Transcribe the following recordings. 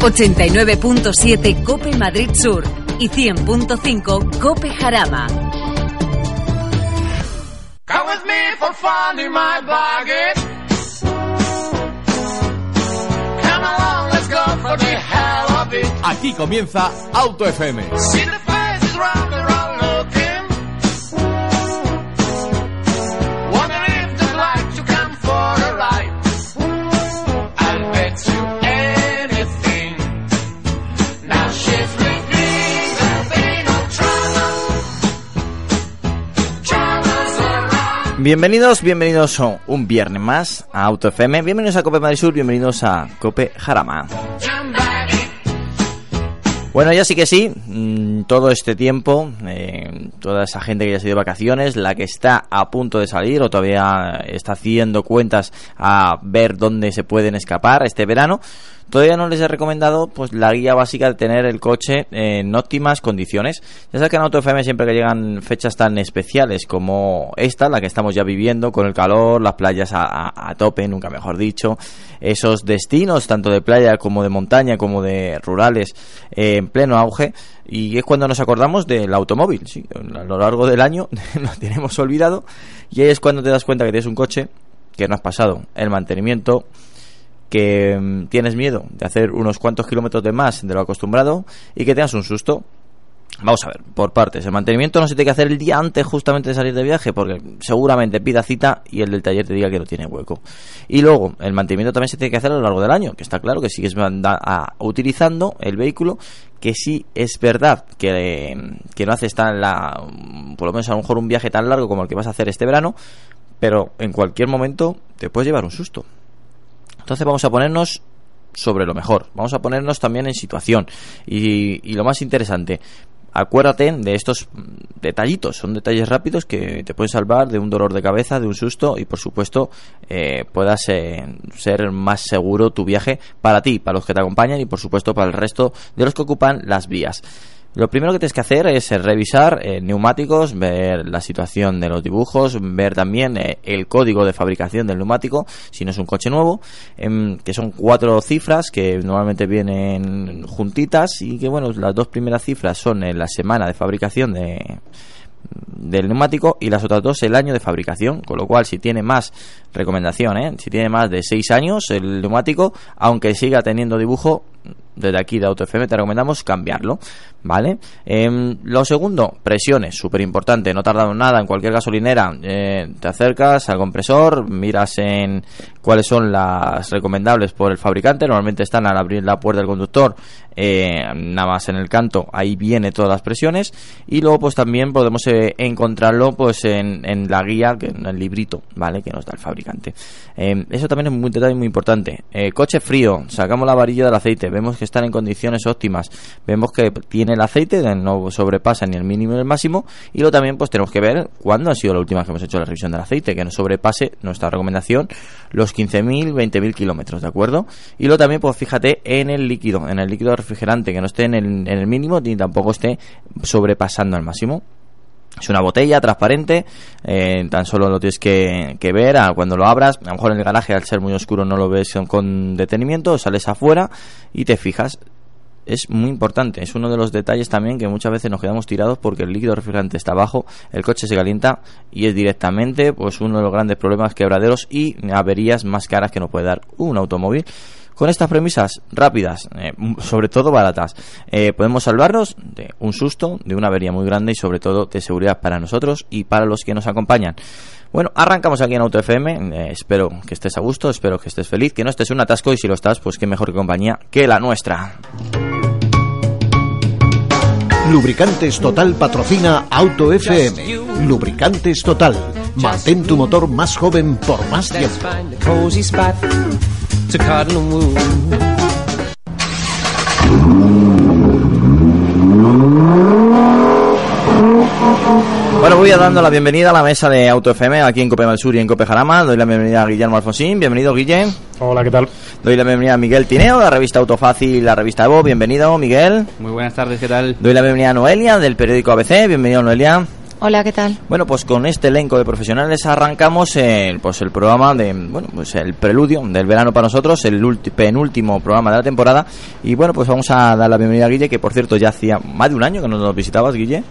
...89.7 Cope Madrid Sur... ...y 100.5 Cope Jarama. Come with me for fun in my buggy. Come along, let's go for the hell of it. Aquí comienza Auto FM. See the Bienvenidos, bienvenidos un viernes más a Auto FM, bienvenidos a Cope Madrid Sur, bienvenidos a Cope Jarama. Bueno, ya sí que sí, mm, todo este tiempo, eh, toda esa gente que ya se dio vacaciones, la que está a punto de salir o todavía está haciendo cuentas a ver dónde se pueden escapar este verano, todavía no les he recomendado pues la guía básica de tener el coche en óptimas condiciones. Ya sabes que en Auto FM siempre que llegan fechas tan especiales como esta, la que estamos ya viviendo, con el calor, las playas a tope, nunca mejor dicho, esos destinos tanto de playa como de montaña como de rurales eh, en pleno auge y es cuando nos acordamos del automóvil, sí, a lo largo del año lo tenemos olvidado y ahí es cuando te das cuenta que tienes un coche que no has pasado el mantenimiento que mm, tienes miedo de hacer unos cuantos kilómetros de más de lo acostumbrado y que tengas un susto. Vamos a ver, por partes. El mantenimiento no se tiene que hacer el día antes justamente de salir de viaje porque seguramente pida cita y el del taller te diga que no tiene hueco. Y luego, el mantenimiento también se tiene que hacer a lo largo del año, que está claro que sigues utilizando el vehículo, que sí es verdad que, que no haces tan la, por lo menos a lo mejor un viaje tan largo como el que vas a hacer este verano, pero en cualquier momento te puedes llevar un susto. Entonces vamos a ponernos sobre lo mejor. Vamos a ponernos también en situación. Y, y lo más interesante, acuérdate de estos detallitos. Son detalles rápidos que te pueden salvar de un dolor de cabeza, de un susto y por supuesto eh, puedas eh, ser más seguro tu viaje para ti, para los que te acompañan y por supuesto para el resto de los que ocupan las vías. Lo primero que tienes que hacer es eh, revisar eh, neumáticos, ver la situación de los dibujos, ver también eh, el código de fabricación del neumático, si no es un coche nuevo, em, que son cuatro cifras que normalmente vienen juntitas y que bueno, las dos primeras cifras son en la semana de fabricación de, del neumático y las otras dos el año de fabricación, con lo cual si tiene más recomendación, ¿eh? si tiene más de 6 años el neumático, aunque siga teniendo dibujo, desde aquí de AutoFM te recomendamos cambiarlo, ¿vale? Em, lo segundo, presiones, súper importante, no tardamos nada en cualquier gasolinera, eh, te acercas al compresor, miras en cuáles son las recomendables por el fabricante, normalmente están al abrir la puerta del conductor, eh, nada más en el canto, ahí viene todas las presiones y luego pues también podemos eh, encontrarlo pues en, la guía, en el librito, ¿vale? Que nos da el fabricante. Eh, eso también es muy detalle muy importante. Eh, coche frío, sacamos la varilla del aceite, vemos que están en condiciones óptimas, vemos que tiene el aceite, no sobrepasa ni el mínimo ni el máximo y luego también pues tenemos que ver cuándo ha sido la última que hemos hecho la revisión del aceite, que no sobrepase nuestra recomendación los 15.000, 20.000 kilómetros, ¿de acuerdo? Y luego también pues fíjate en el líquido, en el líquido refrigerante, que no esté en el, en el mínimo ni tampoco esté sobrepasando al máximo. Es una botella transparente, eh, tan solo lo tienes que, que ver a cuando lo abras. A lo mejor en el garaje, al ser muy oscuro, no lo ves con detenimiento, sales afuera y te fijas. Es muy importante, es uno de los detalles también que muchas veces nos quedamos tirados porque el líquido refrigerante está abajo, el coche se calienta y es directamente pues uno de los grandes problemas quebraderos y averías más caras que nos puede dar un automóvil. Con estas premisas rápidas, eh, sobre todo baratas, eh, podemos salvarnos de un susto, de una avería muy grande y sobre todo de seguridad para nosotros y para los que nos acompañan. Bueno, arrancamos aquí en Auto FM. eh, espero que estés a gusto, espero que estés feliz, que no estés en un atasco y si lo estás, pues qué mejor compañía que la nuestra. Lubricantes Total patrocina Auto FM. Lubricantes Total. Mantén tu motor más joven por más tiempo. To. Bueno, voy a dando la bienvenida a la mesa de Auto FM aquí en Cope Sur y en Cope Jarama. Doy la bienvenida a Guillermo Alfonsín. Bienvenido, Guille. Hola, ¿qué tal? Doy la bienvenida a Miguel Tineo, de la revista Autofácil y la revista Evo. Bienvenido, Miguel. Muy buenas tardes, ¿qué tal? Doy la bienvenida a Noelia, del periódico ABC. Bienvenido, Noelia. Hola, ¿qué tal? Bueno, pues con este elenco de profesionales arrancamos el, pues el programa de, bueno, pues el preludio del verano para nosotros, el penúltimo programa de la temporada. Y bueno, pues vamos a dar la bienvenida a Guille, que por cierto ya hacía más de un año que no nos visitabas, Guille.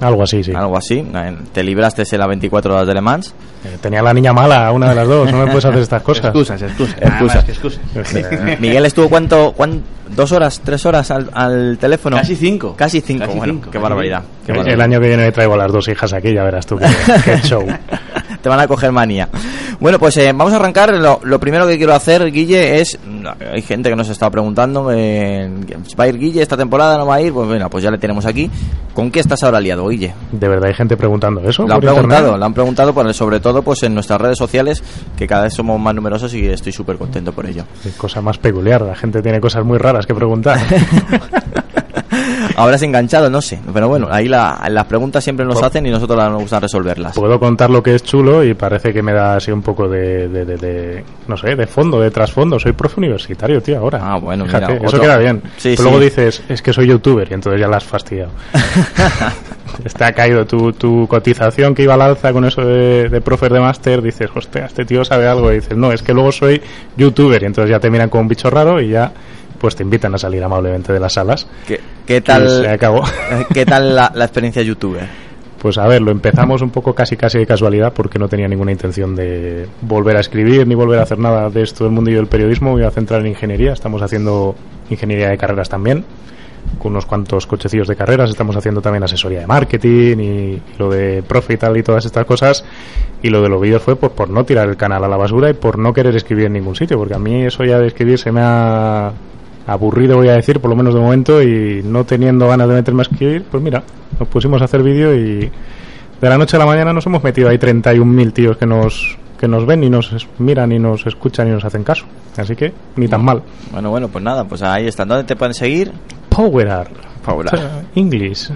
Algo así, sí. Algo así. Eh, Te libraste en las 24 horas de Le Mans. Eh, tenía la niña mala, una de las dos. No me puedes hacer estas cosas. Excusas, excusas. Excusas. Que excusas. Eh, Miguel estuvo cuánto, cuán- dos horas, tres horas al, al teléfono. Casi cinco. Casi cinco. Casi bueno, cinco, qué barbaridad. qué el, barbaridad. año que viene traigo a las dos hijas aquí, ya verás tú qué, qué show. Te van a coger manía. Bueno, pues eh, vamos a arrancar. Lo, lo primero que quiero hacer, Guille, es. Hay gente que nos está preguntando: eh, ¿va a ir Guille esta temporada? ¿No va a ir? Pues bueno, pues ya le tenemos aquí. ¿Con qué estás ahora liado, Guille? ¿De verdad hay gente preguntando eso? Lo han preguntado, lo han preguntado por, sobre todo pues en nuestras redes sociales, que cada vez somos más numerosos y estoy súper contento por ello. Qué cosa más peculiar. La gente tiene cosas muy raras que preguntar. Habrás enganchado, no sé. Pero bueno, ahí la- las preguntas siempre nos hacen y nosotros nos gusta resolverlas. Puedo contar lo que es chulo y parece que me da así un poco de, de, de- de- no sé, de fondo, de trasfondo. Soy profe universitario, tío, ahora. Ah, bueno, Fíjate, mira, eso otro- queda bien. Sí, Pero Luego sí. dices, es que soy youtuber y entonces ya la has fastidiado. Ha caído tu, tu cotización que iba al alza con eso de, de profe de máster. Dices, hostia, este tío sabe algo. Y dices, no, es que luego soy youtuber. Y entonces ya te miran como un bicho raro y ya pues te invitan a salir amablemente de las salas. ¿Qué, qué Y tal, se acabó. ¿qué tal la, la experiencia youtuber? Pues a ver, lo empezamos un poco casi casi de casualidad porque no tenía ninguna intención de volver a escribir ni volver a hacer nada de esto del mundillo del periodismo. Me iba a centrar en ingeniería. Estamos haciendo ingeniería de carreras también, con unos cuantos cochecillos de carreras. Estamos haciendo también asesoría de marketing y lo de profe y tal y todas estas cosas. Y lo de los vídeos fue pues, por no tirar el canal a la basura y por no querer escribir en ningún sitio, porque a mí eso ya de escribir se me ha aburrido voy a decir, por lo menos de momento, y no teniendo ganas de meterme a escribir, pues mira, nos pusimos a hacer vídeo y de la noche a la mañana nos hemos metido ahí 31.000 tíos que nos que nos ven y nos miran y nos escuchan y nos hacen caso. Así que ni tan mal. Bueno, bueno, pues nada, pues ahí están. ¿Dónde te pueden seguir? Power Art. Power O sea, English.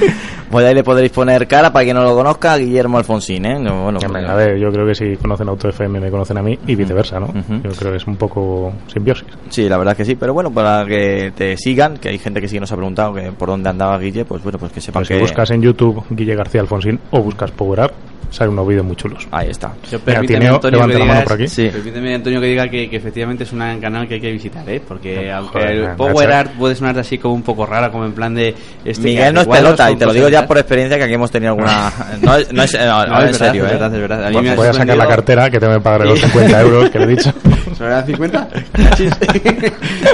Pues ahí le podréis poner cara para quien no lo conozca, Guillermo Alfonsín, ¿eh? No, bueno, pues- a ver, yo creo que si conocen Auto FM me conocen a mí y viceversa, ¿no? Yo creo que es un poco simbiosis. Sí, la verdad que sí, pero bueno, para que te sigan, que hay gente que sí que nos ha preguntado que por dónde andaba Guille, pues bueno, pues que sepan Pues que... si buscas en YouTube Guille García Alfonsín o buscas Power Art, salen unos vídeos muy chulos. Ahí está. Yo permíteme, Antonio, levanta que la mano digas- por aquí. Sí. Permíteme, Antonio, que diga que, que efectivamente es un canal que hay que visitar, ¿eh? Porque aunque Joder, el Power Art puede sonar así como un poco rara, como en plan de... Este Miguel no es pelota, y te lo digo ya por experiencia que aquí hemos tenido alguna... No, es- no es, no, No, ahora es en verdad, serio, es ¿eh? verdad, es verdad. A mí Voy me ha voy a sacar la cartera que te me pagaré los 50 euros que le he dicho. ¿Se eran 50?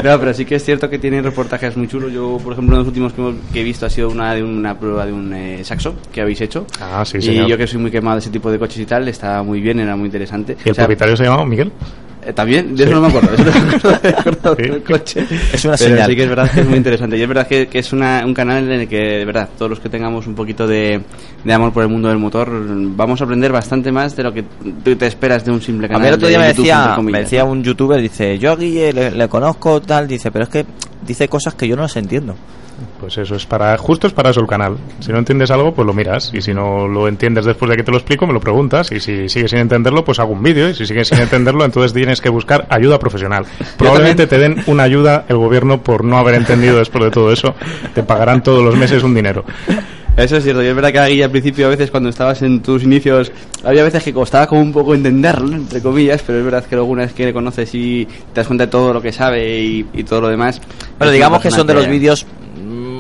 no, pero sí que es cierto que tienen reportajes muy chulos. Yo, por ejemplo, uno de los últimos que, hemos- que he visto ha sido una de una prueba de un eh, saxo que habéis hecho. Ah, sí, y señor. yo que soy muy quemado de ese tipo de coches y tal, estaba muy bien, era muy interesante. ¿Y el O sea, propietario se llamaba Miguel? También, de Sí. eso no me acuerdo. Eso no me acuerdo, me acuerdo del coche. Es una Pero señal. sí que es verdad que es muy interesante. Y es verdad que, que es una, un canal en el que, de verdad, todos los que tengamos un poquito de, de amor por el mundo del motor, vamos a aprender bastante más de lo que tú te esperas de un simple A canal. mí el otro de día me decía, comillas, me decía un youtuber, dice, yo a Guille le, le conozco tal, dice, pero es que dice cosas que yo no las entiendo. Pues eso es para, justo es para eso el canal. Si no entiendes algo, pues lo miras. Y si no lo entiendes después de que te lo explico, me lo preguntas. Y si sigues sin entenderlo, pues hago un vídeo. Y si sigues sin entenderlo, entonces tienes que buscar ayuda profesional. Probablemente te den una ayuda el gobierno por no haber entendido después de todo eso. Te pagarán todos los meses un dinero. Eso es cierto, y es verdad que aquí al principio a veces cuando estabas en tus inicios había veces que costaba como un poco entenderlo, entre comillas, pero es verdad que luego una vez que le conoces y te das cuenta de todo lo que sabe y, y todo lo demás. Pero es digamos que son de los vídeos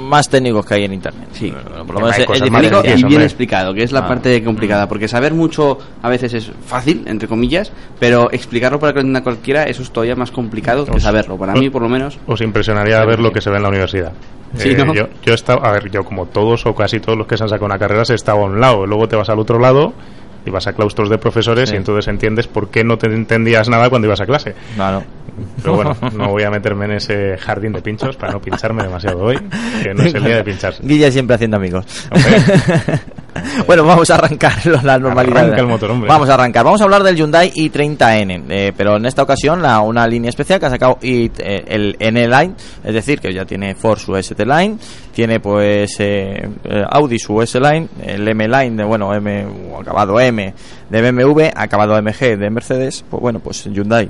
más técnicos que hay en internet. Sí. Bueno, por lo menos es, y bien hombre. explicado, que es la Ah. parte complicada, porque saber mucho a veces es fácil, entre comillas, pero explicarlo para cualquiera, eso es todavía más complicado que saberlo, para mí por lo menos. Os impresionaría ver lo que se ve en la universidad. Sí, Eh, ¿no? yo, yo he estado, a ver, yo como todos o casi todos los que se han sacado una carrera, he estado a un lado. Luego te vas al otro lado y vas a claustros de profesores Sí. y entonces entiendes por qué no te entendías nada cuando ibas a clase. Claro. Pero bueno, no voy a meterme en ese jardín de pinchos para no pincharme demasiado hoy, que no es el día de pincharse. Guilla siempre haciendo amigos. Bueno, vamos a arrancar la normalidad. Arranca el motor, hombre. Vamos a arrancar. Vamos a hablar del Hyundai i30N, eh, pero en esta ocasión la, una línea especial que ha sacado i- eh, el N-Line, es decir, que ya tiene Ford su ST-Line, tiene pues eh, eh, Audi su S-Line, el M-Line de, bueno, M, acabado M de BMW, acabado MG de Mercedes, pues bueno, pues Hyundai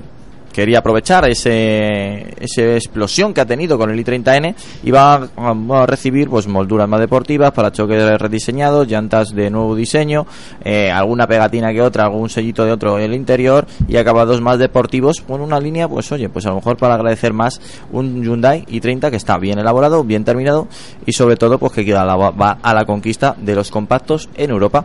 quería aprovechar ese, esa explosión que ha tenido con el i30N y va a, recibir pues molduras más deportivas para choques rediseñados, llantas de nuevo diseño, eh, alguna pegatina que otra, algún sellito de otro en el interior y acabados más deportivos con una línea pues oye, pues a lo mejor para agradecer más un Hyundai i30 que está bien elaborado, bien terminado y sobre todo pues que queda va a la conquista de los compactos en Europa.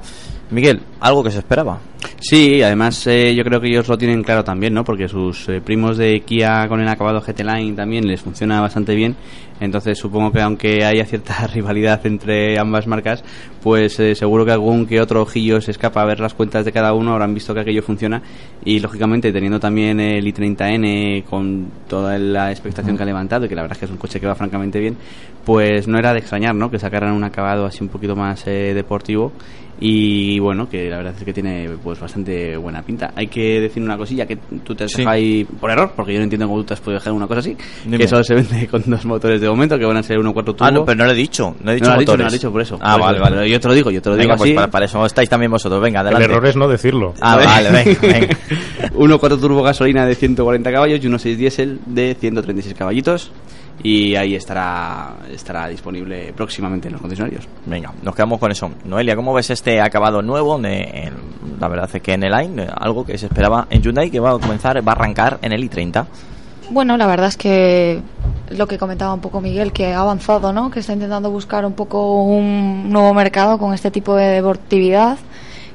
Miguel, algo que se esperaba. Sí, además eh, yo creo que ellos lo tienen claro también, ¿no? Porque sus eh, primos de Kia con el acabado GT Line también les funciona bastante bien. Entonces supongo que aunque haya cierta rivalidad entre ambas marcas, pues eh, seguro que algún que otro ojillo se escapa a ver las cuentas de cada uno, habrán visto que aquello funciona y lógicamente teniendo también el i30N con toda la expectación que ha levantado y que la verdad es que es un coche que va francamente bien, pues no era de extrañar, ¿no? Que sacaran un acabado así un poquito más eh, deportivo y bueno, que la verdad es que tiene pues bastante buena pinta. Hay que decir una cosilla que tú te has Sí. dejado ahí por error, porque yo no entiendo cómo tú te has podido dejar una cosa así, Dime. que solo se vende con dos motores de momento, que van a ser 1.4 turbo. Ah, no, pero no lo he dicho, no he dicho no lo has dicho, no lo has dicho por eso. Ah, Por vale, eso. vale. Pero yo te lo digo, yo te lo Venga, digo pues así. para, para eso estáis también vosotros. Venga, El adelante. error es no decirlo. Ah, vale, venga, venga. 1.4 turbo gasolina de 140 caballos y 1.6 diésel de 136 caballitos. Y ahí estará estará disponible próximamente en los concesionarios. Venga, nos quedamos con eso. Noelia, ¿cómo ves este acabado nuevo? De, en- la verdad es que en el line, algo que se esperaba en Hyundai que va a comenzar, va a arrancar en el i30. Bueno, la verdad es que lo que comentaba un poco Miguel, que ha avanzado, ¿no? Que está intentando buscar un poco un nuevo mercado con este tipo de deportividad,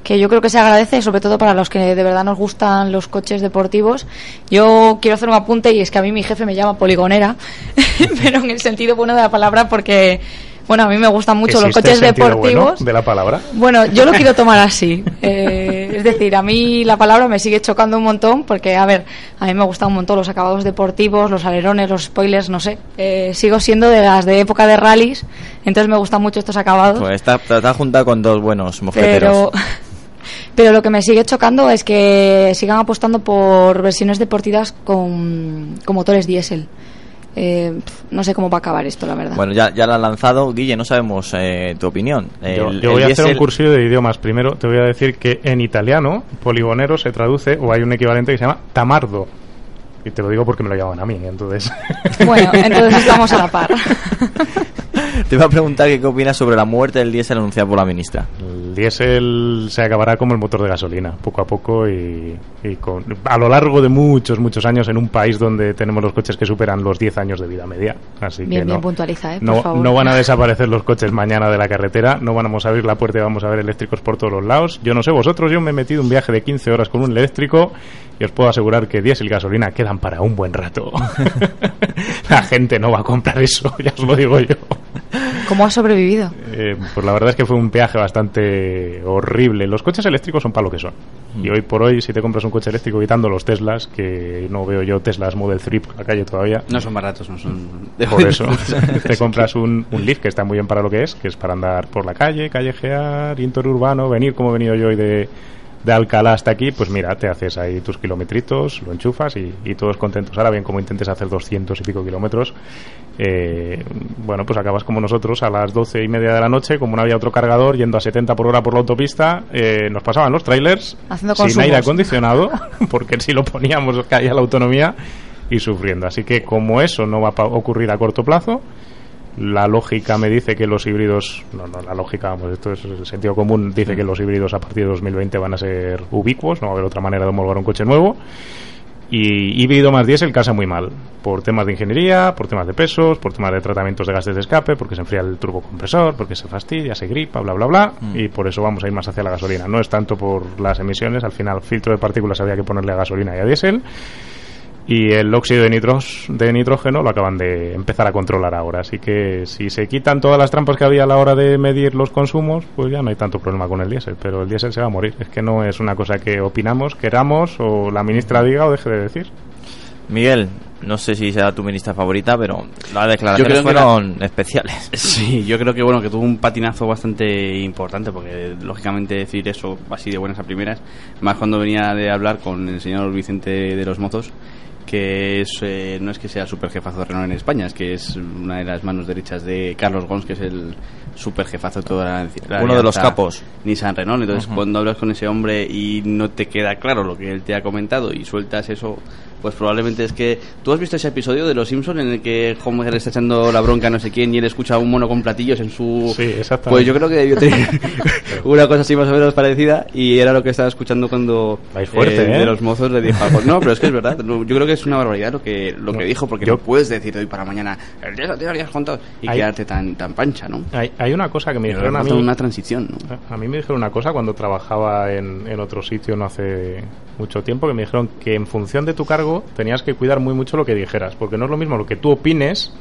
que yo creo que se agradece, sobre todo para los que de verdad nos gustan los coches deportivos. Yo quiero hacer un apunte y es que a mí mi jefe me llama poligonera, pero en el sentido bueno de la palabra porque, bueno, a mí me gustan mucho los ¿Existe coches el sentido deportivos. bueno de la palabra? Bueno, yo lo quiero tomar así. Eh, es decir, a mí la palabra me sigue chocando un montón porque, a ver, a mí me gustan un montón los acabados deportivos, los alerones, los spoilers, no sé. Eh, sigo siendo de las de época de rallies, entonces me gustan mucho estos acabados. Pues está, está junta con dos buenos mosqueteros. pero, pero lo que me sigue chocando es que sigan apostando por versiones deportivas con, con motores diésel. Eh, no sé cómo va a acabar esto, la verdad. Bueno, ya, ya lo han lanzado. Guille, no sabemos eh, tu opinión. Yo, El- yo voy a hacer un cursillo de idiomas. Primero te voy a decir que en italiano, poligonero se traduce, o hay un equivalente que se llama tamardo. Y te lo digo porque me lo llaman a mí, entonces. Bueno, entonces estamos a la par. Te iba a preguntar qué opinas sobre la muerte del diésel anunciada por la ministra. El diésel se acabará como el motor de gasolina, poco a poco y, y con, a lo largo de muchos, muchos años en un país donde tenemos los coches que superan los 10 años de vida media. Así Bien, que bien no, puntualiza, ¿eh? Por no, favor. no van a desaparecer los coches mañana de la carretera, no vamos a abrir la puerta y vamos a ver eléctricos por todos los lados. Yo no sé vosotros, yo me he metido un viaje de 15 horas con un eléctrico y os puedo asegurar que diésel y gasolina quedan para un buen rato. la gente no va a comprar eso, ya os lo digo yo. ¿Cómo has sobrevivido? Eh, pues la verdad es que fue un viaje bastante horrible. Los coches eléctricos son para lo que son. Y hoy por hoy, si te compras un coche eléctrico quitando los Teslas, que no veo yo Teslas Model 3 por la calle todavía, No son baratos, no son... por eso te compras un, un Leaf que está muy bien para lo que es, que es para andar por la calle, callejear, interurbano, venir como he venido yo hoy de, de Alcalá hasta aquí, pues mira, te haces ahí tus kilometritos, lo enchufas y, y todos contentos. Ahora bien, como intentes hacer 200 y pico kilómetros, eh, bueno, pues acabas como nosotros a las 12 y media de la noche, como no había otro cargador, yendo a 70 por hora por la autopista, eh, nos pasaban los trailers Haciendo sin consumos. aire acondicionado, porque si lo poníamos caía la autonomía y sufriendo. Así que como eso no va a ocurrir a corto plazo, la lógica me dice que los híbridos, no, no, la lógica, vamos, esto es el sentido común, dice que los híbridos a partir de 2020 van a ser ubicuos, no va a haber otra manera de homologar un coche nuevo. Y híbrido más diésel casa muy mal, por temas de ingeniería, por temas de pesos, por temas de tratamientos de gases de escape, porque se enfría el turbocompresor, porque se fastidia, se gripa, bla, bla, bla, y por eso vamos a ir más hacia la gasolina. No es tanto por las emisiones, al final filtro de partículas había que ponerle a gasolina y a diésel, y el óxido de, nitros, de nitrógeno lo acaban de empezar a controlar ahora. Así que si se quitan todas las trampas que había a la hora de medir los consumos, pues ya no hay tanto problema con el diésel. Pero el diésel se va a morir. Es que no es una cosa que opinamos, queramos o la ministra diga o deje de decir. Miguel, no sé si será tu ministra favorita, pero las Yo declaraciones fueron especiales. Sí, yo creo que bueno que tuvo un patinazo bastante importante porque lógicamente decir eso así de buenas a primeras, más cuando venía de hablar con el señor Vicente de los Mozos, que es eh, no es que sea super jefazo de Renault en España, es que es una de las manos derechas de Carlos Gons, que es el super jefazo de toda la, la Uno de los capos. Nissan Renault. Entonces, cuando hablas con ese hombre y no te queda claro lo que él te ha comentado y sueltas eso, pues probablemente es que. ¿Tú has visto ese episodio de Los Simpsons en el que Homer le está echando la bronca a no sé quién y él escucha a un mono con platillos en su. Sí, exactamente. Pues yo creo que debió tener una cosa así más o menos parecida y era lo que estaba escuchando cuando. Vais fuerte, eh, ¿eh? De los mozos le dijo algo. No, pero es que es verdad. no, Yo creo que es una barbaridad lo que, lo que dijo, porque yo- no puedes decir de hoy para mañana. El día habrías contado y Hay- quedarte tan, tan pancha, ¿no? Hay, hay una cosa que me dijeron a mí. una transición, ¿no? A mí me dijeron una cosa cuando trabajaba en, en otro sitio no hace mucho tiempo, que me dijeron que en función de tu cargo tenías que cuidar muy mucho lo que dijeras, porque no es lo mismo lo que tú opines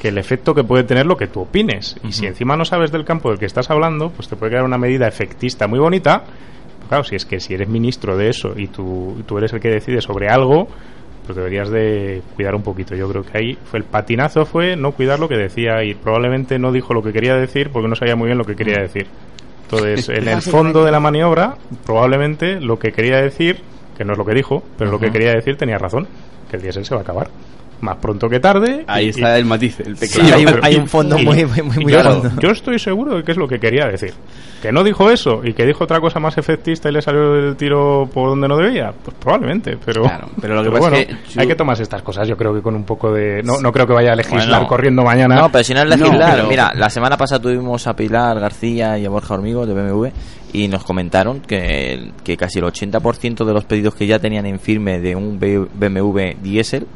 que el efecto que puede tener lo que tú opines. Y si encima no sabes del campo del que estás hablando, pues te puede quedar una medida efectista muy bonita. Claro, si es que si eres ministro de eso y tú, tú eres el que decide sobre algo, pues deberías de cuidar un poquito. Yo creo que ahí fue el patinazo fue no cuidar lo que decía y probablemente no dijo lo que quería decir porque no sabía muy bien lo que quería decir. Entonces, en el fondo de la maniobra, probablemente lo que quería decir, que no es lo que dijo, pero lo que quería decir tenía razón, que el diésel se va a acabar. Más pronto que tarde. Ahí y- está y- el matiz, el Sí, pequeño. hay un- pero- hay un fondo muy- muy- muy- claro. Yo estoy seguro de que es lo que quería decir. Que no dijo eso y que dijo otra cosa más efectista y le salió del tiro por donde no debía. Pues probablemente, pero. Claro, pero lo que pero pasa bueno, es que yo- hay que tomarse estas cosas. Yo creo que con un poco de. No, no creo que vaya a legislar Bueno. corriendo mañana. No, pero si no es No, legislar, pero- mira, la semana pasada tuvimos a Pilar García y a Borja Hormigo de BMW y nos comentaron que, que casi el 80% de los pedidos que ya tenían en firme de un BMW diésel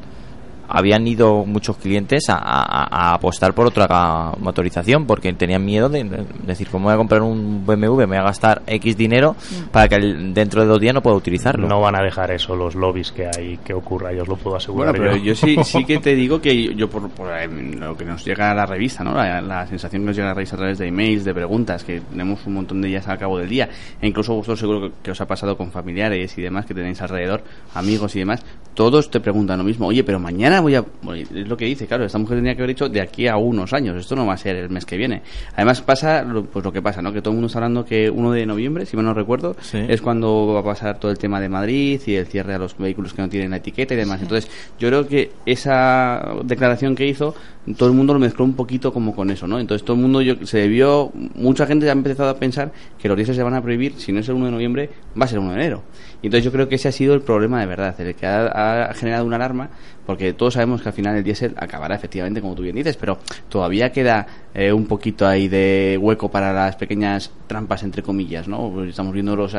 habían ido muchos clientes a, a- a apostar por otra motorización porque tenían miedo de, de decir, como voy a comprar un BMW, me voy a gastar X dinero para que el- dentro de dos días no pueda utilizarlo. No van a dejar eso los lobbies que hay que ocurra, yo os lo puedo asegurar. Bueno, pero yo sí, sí que te digo que yo, por, por, eh, lo que nos llega a la revista, ¿no? La, la sensación que nos llega a la revista a través de emails, de preguntas, que tenemos un montón de ellas al cabo del día, e incluso vosotros seguro que, que os ha pasado con familiares y demás que tenéis alrededor, amigos y demás, todos te preguntan lo mismo, oye, pero mañana voy a... es lo que dice, claro, esta mujer tenía que haber dicho de aquí a unos años, esto no va a ser el mes que viene. Además pasa, lo- pues lo que pasa, ¿no? Que todo el mundo está hablando que 1 de noviembre, si mal no recuerdo, Sí. es cuando va a pasar todo el tema de Madrid y el cierre a los vehículos que no tienen la etiqueta y demás. Entonces, yo creo que esa declaración que hizo, todo el mundo lo mezcló un poquito como con eso, ¿no? Entonces, todo el mundo yo, se debió, mucha gente ha empezado a pensar que los diésel se van a prohibir, si no es el 1 de noviembre, va a ser el 1 de enero. Y entonces yo creo que ese ha sido el problema de verdad, el que ha, ha generado una alarma, porque todos sabemos que al final el diésel acabará efectivamente, como tú bien dices, pero todavía queda eh, un poquito ahí de hueco para las pequeñas trampas, entre comillas, ¿no? Pues estamos viendo los,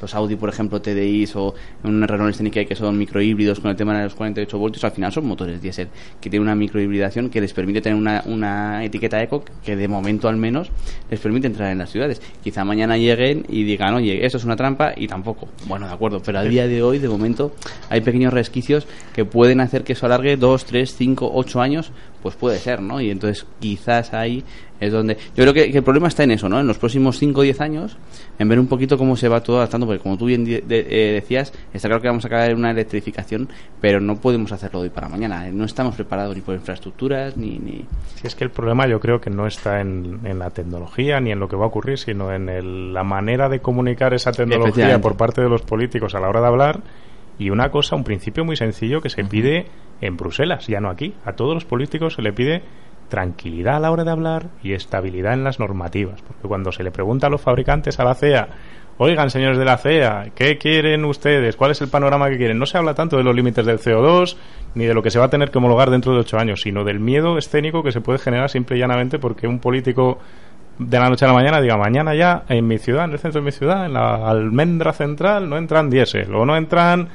los Audi, por ejemplo, TDIs o un Renault Scenic que son microhíbridos con el tema de los 48 voltios, al final son motores diésel que tienen una microhibridación que les permite tener una, una etiqueta eco que de momento al menos les permite entrar en las ciudades. Quizá mañana lleguen y digan, oye, esto es una trampa y tampoco. Bueno, de acuerdo, pero a día de hoy, de momento, hay pequeños resquicios que pueden hacer que eso alargue 2, 3, 5, 8 años, pues puede ser, ¿no? Y entonces quizás ahí es donde... Yo creo que, que el problema está en eso, ¿no? En los próximos 5 o 10 años, en ver un poquito cómo se va todo adaptando, porque como tú bien de- eh, decías, está claro que vamos a caer en una electrificación, pero no podemos hacerlo de hoy para mañana. No estamos preparados ni por infraestructuras, ni... ni... Si es que el problema yo creo que no está en, en la tecnología ni en lo que va a ocurrir, sino en el- la manera de comunicar esa tecnología por parte de los políticos a la hora de hablar. Y una cosa, un principio muy sencillo que se pide en Bruselas, ya no aquí. A todos los políticos se le pide tranquilidad a la hora de hablar y estabilidad en las normativas. Porque cuando se le pregunta a los fabricantes, a la CEA, oigan, señores de la CEA, ¿qué quieren ustedes? ¿Cuál es el panorama que quieren? No se habla tanto de los límites del CO2 ni de lo que se va a tener que homologar dentro de ocho años, sino del miedo escénico que se puede generar simple y llanamente porque un político de la noche a la mañana diga mañana ya en mi ciudad, en el centro de mi ciudad, en la almendra central, no entran diésel o no entran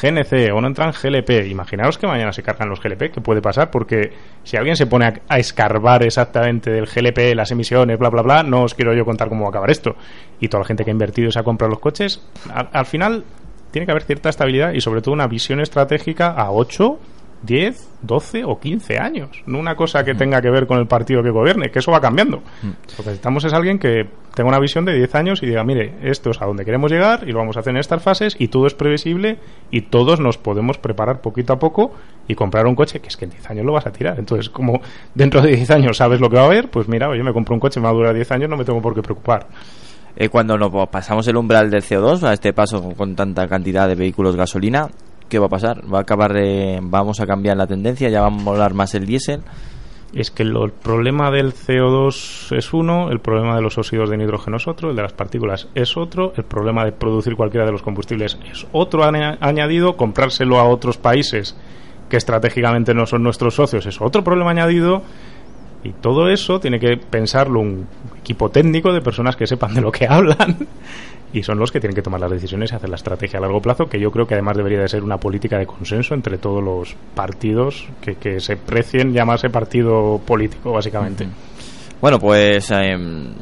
GNC o no entran GLP. Imaginaros que mañana se cargan los GLP, que puede pasar, porque si alguien se pone a, a escarbar exactamente del GLP, las emisiones, bla, bla, bla, no os quiero yo contar cómo va a acabar esto. Y toda la gente que ha invertido y se ha comprado los coches, al, al final tiene que haber cierta estabilidad y sobre todo una visión estratégica a 8, 10, 12 o 15 años. No una cosa que tenga que ver con el partido que gobierne, que eso va cambiando. Lo que necesitamos es alguien que tenga una visión de 10 años y diga, mire, esto es a donde queremos llegar y lo vamos a hacer en estas fases y todo es previsible y todos nos podemos preparar poquito a poco y comprar un coche que es que en 10 años lo vas a tirar. Entonces, como dentro de 10 años sabes lo que va a haber, pues mira, oye, me compro un coche, me va a durar 10 años, no me tengo por qué preocupar. Eh, cuando nos pasamos el umbral del CO2, a este paso con, con tanta cantidad de vehículos gasolina, ¿qué va a pasar? ¿Va a acabar, eh, vamos a cambiar la tendencia? ¿Ya va a molar más el diésel? Es que lo- el problema del CO2 es uno, el problema de los óxidos de nitrógeno es otro, el de las partículas es otro, el problema de producir cualquiera de los combustibles es otro aña- añadido, comprárselo a otros países que estratégicamente no son nuestros socios es otro problema añadido y todo eso tiene que pensarlo un equipo técnico de personas que sepan de lo que hablan y son los que tienen que tomar las decisiones y hacer la estrategia a largo plazo, que yo creo que además debería de ser una política de consenso entre todos los partidos que, que se precien llamarse partido político, básicamente. Bueno, pues em,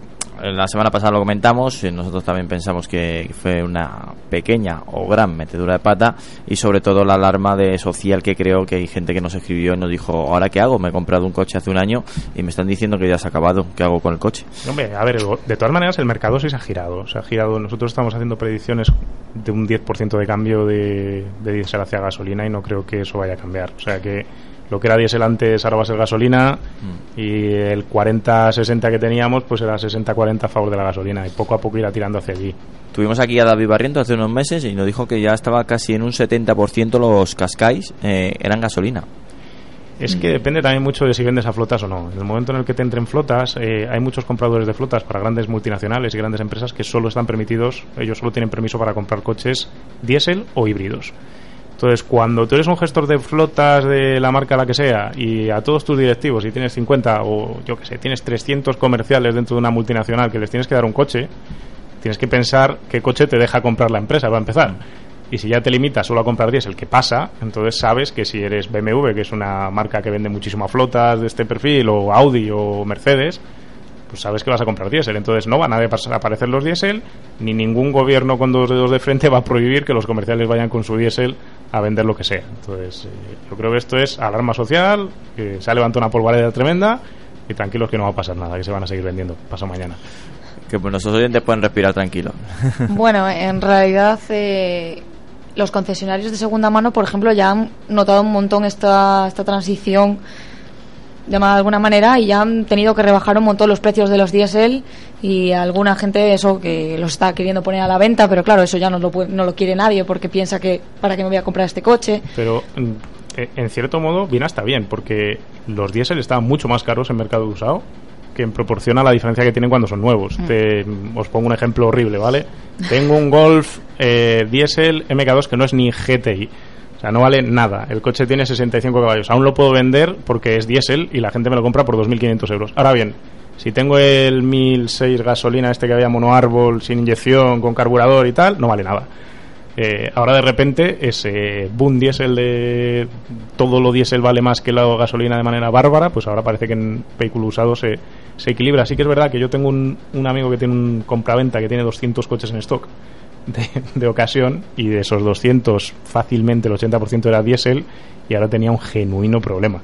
la semana pasada lo comentamos, eh, nosotros también pensamos que fue una pequeña o gran metedura de pata y sobre todo la alarma de social que creo que hay gente que nos escribió y nos dijo, ¿ahora qué hago? Me he comprado un coche hace un año y me están diciendo que ya se ha acabado, ¿qué hago con el coche? Hombre, a ver, de todas maneras el mercado sí se ha girado. Se ha girado. Nosotros estamos haciendo predicciones de un 10% de cambio de, de diésel hacia gasolina y no creo que eso vaya a cambiar. O sea que lo que era diésel antes ahora va a ser gasolina y el 40-60 que teníamos pues era 60-40 a favor de la gasolina y poco a poco irá tirando hacia allí. Tuvimos aquí a David Barriento hace unos meses y nos dijo que ya estaba casi en un 70% los cascais eh, eran gasolina. Es que depende también mucho de si vendes a flotas o no. En el momento en el que te entren flotas, eh, hay muchos compradores de flotas para grandes multinacionales y grandes empresas que solo están permitidos, ellos solo tienen permiso para comprar coches diésel o híbridos. Entonces, cuando tú eres un gestor de flotas de la marca la que sea y a todos tus directivos, y tienes 50 o yo que sé, tienes 300 comerciales dentro de una multinacional que les tienes que dar un coche, tienes que pensar qué coche te deja comprar la empresa para empezar. Y si ya te limitas solo a comprar diésel, que pasa, entonces sabes que si eres BMW, que es una marca que vende muchísimas flotas de este perfil, o Audi o Mercedes, pues sabes que vas a comprar diésel. Entonces no van a aparecer los diésel, ni ningún gobierno con dos dedos de frente va a prohibir que los comerciales vayan con su diésel a vender lo que sea. Entonces eh, yo creo que esto es alarma social, que se ha levantado una polvareda tremenda y tranquilos que no va a pasar nada, que se van a seguir vendiendo paso mañana. Que pues, nuestros oyentes pueden respirar tranquilos. Bueno, en realidad eh, los concesionarios de segunda mano, por ejemplo, ya han notado un montón esta, esta transición, llamada de alguna manera, y ya han tenido que rebajar un montón los precios de los diésel y alguna gente eso que los está queriendo poner a la venta, pero claro, eso ya no lo, puede- no lo quiere nadie porque piensa que para qué me voy a comprar este coche. Pero mm, eh, en cierto modo viene hasta bien, porque los diésel estaban mucho más caros en mercado usado que en proporción a la diferencia que tienen cuando son nuevos. Te- os pongo un ejemplo horrible, ¿vale? Tengo un Golf eh, diésel MK2 que no es ni GTI. O sea, no vale nada. El coche tiene 65 caballos. Aún lo puedo vender porque es diésel y la gente me lo compra por 2.500 euros. Ahora bien, si tengo el 1006 gasolina, este que había monoárbol, sin inyección, con carburador y tal, no vale nada. Eh, ahora de repente ese boom diésel de todo lo diésel vale más que la gasolina de manera bárbara, pues ahora parece que en vehículo usado se, se equilibra. Sí que es verdad que yo tengo un, un amigo que tiene un compraventa que tiene 200 coches en stock de, de ocasión y de esos 200 fácilmente el 80% era diésel y ahora tenía un genuino problema.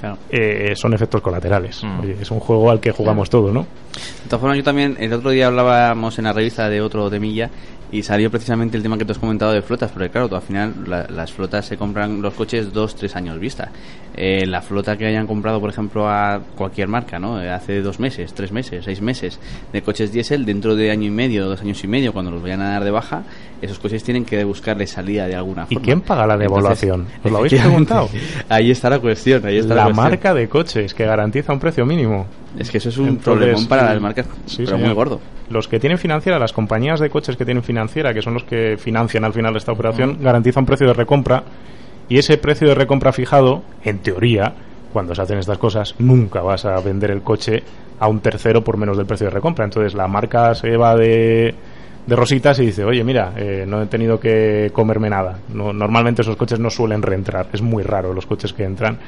Claro. Eh, son efectos colaterales. Oye, es un juego al que jugamos todos, ¿no? De todas formas, yo también, el otro día hablábamos en la revista de otro temilla y salió precisamente el tema que tú has comentado de flotas, porque claro, tú, al final la- las flotas se compran los coches dos, tres años vista. Eh, la flota que hayan comprado, por ejemplo, a cualquier marca, ¿no? Eh, Hace dos meses, tres meses, seis meses de coches diésel, dentro de año y medio, dos años y medio, cuando los vayan a dar de baja, esos coches tienen que buscarle salida de alguna ¿Y forma. quién paga la Entonces, devaluación? ¿Os lo habéis preguntado? Ahí está la cuestión, ahí está la, la cuestión. marca de coches que garantiza un precio mínimo. Es que eso es un Entonces, problemón para las marcas, Sí, pero señor. muy gordo. Los que tienen financiera, las compañías de coches que tienen financiera, que son los que financian al final esta operación, garantizan un precio de recompra y ese precio de recompra fijado, en teoría, cuando se hacen estas cosas, nunca vas a vender el coche a un tercero por menos del precio de recompra. Entonces la marca se va de, de rositas y dice, oye, mira, eh, no he tenido que comerme nada. No- normalmente esos coches no suelen reentrar, es muy raro los coches que entran.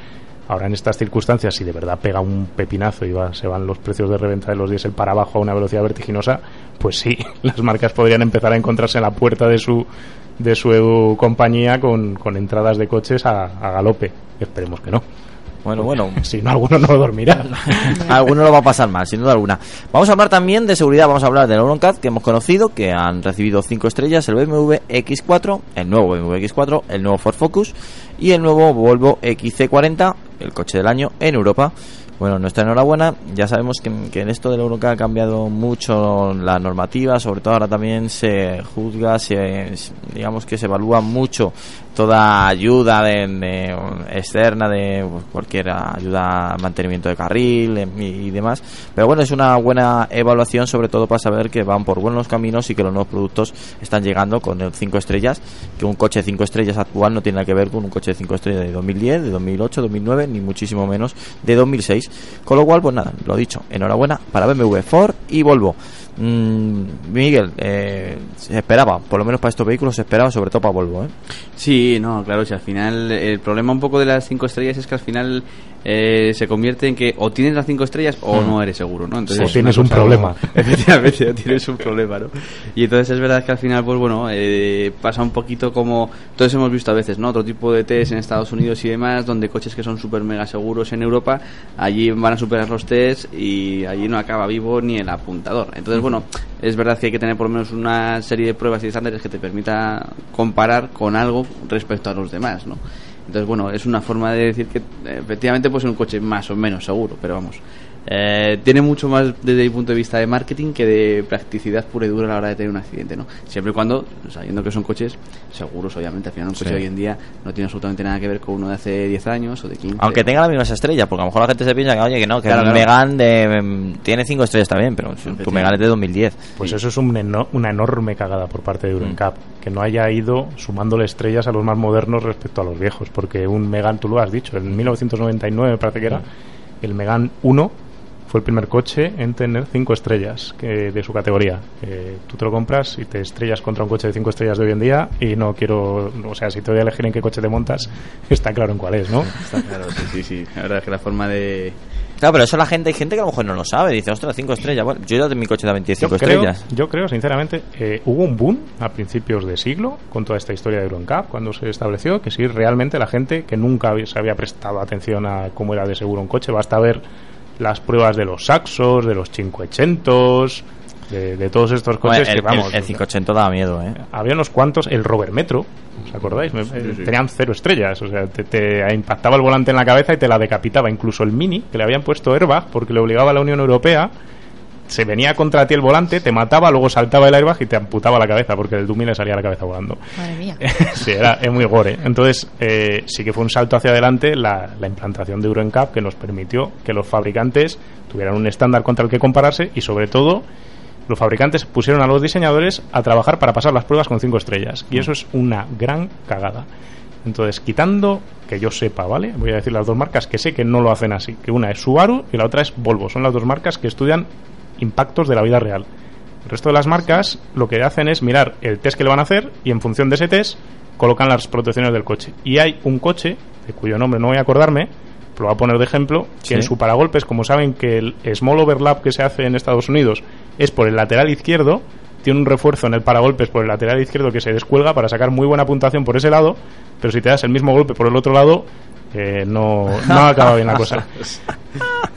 Ahora en estas circunstancias, si de verdad pega un pepinazo y va- se van los precios de reventa de los diésel para abajo a una velocidad vertiginosa, pues sí, las marcas podrían empezar a encontrarse en la puerta de su de su compañía con, con entradas de coches a, a galope. Esperemos que no. Bueno, bueno. Si no, alguno no dormirá. Alguno lo va a pasar mal, sin duda alguna. Vamos a hablar también de seguridad, vamos a hablar del Eurocat que hemos conocido, que han recibido 5 estrellas, el BMW X4, el nuevo BMW X4, el nuevo Ford Focus y el nuevo Volvo XC40, el coche del año en Europa. Bueno, nuestra enhorabuena. Ya sabemos que, que en esto del Eurocar ha cambiado mucho la normativa, sobre todo ahora también se juzga, se, digamos que se evalúa mucho toda ayuda de, externa de pues, cualquier ayuda mantenimiento de carril em, y, y demás. Pero bueno, es una buena evaluación, sobre todo para saber que van por buenos caminos y que los nuevos productos están llegando con el 5 estrellas, que un coche de 5 estrellas actual no tiene nada que ver con un coche de 5 estrellas de 2010, de 2008, 2009, ni muchísimo menos de 2006. Con lo cual, pues nada, lo dicho, enhorabuena para BMW, Ford y Volvo. Mm, Miguel, eh, se esperaba, por lo menos para estos vehículos se esperaba, sobre todo para Volvo, ¿eh? Sí, no, claro, si al final el problema un poco de las cinco estrellas es que al final eh, se convierte en que o tienes las cinco estrellas o Mm. no eres seguro, ¿no? O es tienes un problema. Efectivamente, tienes un problema, ¿no? Y entonces es verdad que al final, pues bueno, eh, pasa un poquito como todos hemos visto a veces, ¿no? Otro tipo de test en Estados Unidos y demás, donde coches que son súper mega seguros en Europa, allí van a superar los test y allí no acaba vivo ni el apuntador. Entonces, bueno, es verdad que hay que tener por lo menos una serie de pruebas y estándares que te permita comparar con algo respecto a los demás, ¿no? Entonces, bueno, es una forma de decir que eh, efectivamente pues es un coche más o menos seguro, pero vamos. Eh, tiene mucho más desde mi punto de vista de marketing que de practicidad pura y dura a la hora de tener un accidente, ¿no? Siempre y cuando, sabiendo que son coches seguros, obviamente, al final un coche Sí. hoy en día no tiene absolutamente nada que ver con uno de hace 10 años o de 15. Aunque tenga las mismas estrellas, porque a lo mejor la gente se piensa que, oye, que no, que Claro, el claro. Megan de, mm, tiene 5 estrellas también, pero tu Megan es de 2010. Pues eso es un eno- una enorme cagada por parte de Mm. Euroncap, que no haya ido sumándole estrellas a los más modernos respecto a los viejos, porque un Megan, tú lo has dicho, en 1999 me parece que era, el Megan 1 fue el primer coche en tener cinco estrellas que, de su categoría. Eh, tú te lo compras y te estrellas contra un coche de cinco estrellas de hoy en día y no quiero, o sea, si te voy a elegir en qué coche te montas, está claro en cuál es, ¿no? Está claro, sí, sí, sí. La verdad es que la forma de... Claro, pero eso la gente, hay gente que a lo mejor no lo sabe, dice, ostras, 5 estrellas. Bueno, yo ya de mi coche de 25 Yo creo, estrellas. yo creo, sinceramente, eh, hubo un boom a principios de siglo con toda esta historia de Euroncap cuando se estableció que sí, realmente la gente que nunca se había prestado atención a cómo era de seguro un coche, basta ver las pruebas de los Saxos, de los 580, de, de todos estos coches Bueno, el, que vamos. el, el 580 daba miedo, ¿eh? Había unos cuantos, el Rover Metro, ¿os acordáis? Sí. Tenían cero estrellas, o sea, te, te impactaba el volante en la cabeza y te la decapitaba. Incluso el Mini, que le habían puesto airbag porque le obligaba a la Unión Europea, se venía contra ti el volante, te mataba, luego saltaba el airbag y te amputaba la cabeza porque el Dummy le salía la cabeza volando. Madre mía. sí, era es muy gore. Entonces, eh, sí que fue un salto hacia adelante la, la implantación de Euro NCAP que nos permitió que los fabricantes tuvieran un estándar contra el que compararse y, sobre todo, los fabricantes pusieron a los diseñadores a trabajar para pasar las pruebas con cinco estrellas. Y eso es una gran cagada. Entonces, quitando que yo sepa, ¿vale? Voy a decir las dos marcas que sé que no lo hacen así. Que una es Subaru y la otra es Volvo. Son las dos marcas que estudian impactos de la vida real. El resto de las marcas lo que hacen es mirar el test que le van a hacer y en función de ese test colocan las protecciones del coche. Y hay un coche, de cuyo nombre no voy a acordarme, pero lo voy a poner de ejemplo, que Sí. en su paragolpes, como saben que el small overlap que se hace en Estados Unidos es por el lateral izquierdo, tiene un refuerzo en el paragolpes por el lateral izquierdo que se descuelga para sacar muy buena puntuación por ese lado, pero si te das el mismo golpe por el otro lado, eh, no, no acaba bien la cosa.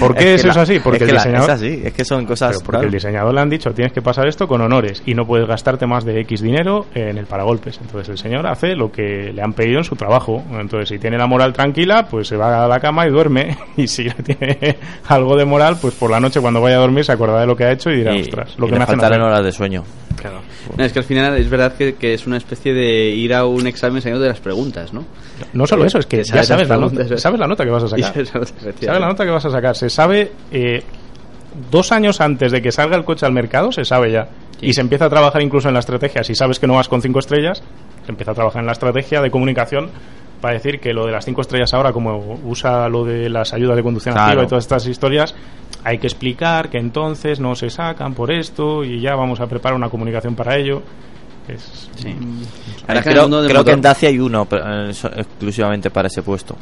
¿Por qué Es es eso la- así? Porque es el la- diseñador... es así, es que son cosas... Pero porque el diseñador le han dicho tienes que pasar esto con honores y no puedes gastarte más de X dinero en el paragolpes. Entonces el señor hace lo que le han pedido en su trabajo. Entonces si tiene la moral tranquila, pues se va a la cama y duerme. Y si tiene algo de moral, pues por la noche cuando vaya a dormir se acordará de lo que ha hecho y dirá, y, ostras, lo y que me hacen faltaron hacer". horas de sueño. Claro. No, es que al final es verdad que, que es una especie de ir a un examen sabiendo de las preguntas, ¿no? No solo eso, es que, ya sabes la, nota, preguntas, sabes la nota que vas a sacar. Sabes, efectivamente. ¿Sabes la nota que vas a sacar? Se sabe eh, dos años antes de que salga el coche al mercado, se sabe ya. Sí. Y se empieza a trabajar incluso en la estrategia. Si sabes que no vas con cinco estrellas, se empieza a trabajar en la estrategia de comunicación para decir que lo de las cinco estrellas ahora, como usa lo de las ayudas de conducción Claro. activa y todas estas historias, hay que explicar que entonces no se sacan por esto y ya vamos a preparar una comunicación para ello. Es, Sí. Eh, Ahora que en el creo que en Dacia hay uno pero, eh, exclusivamente para ese puesto.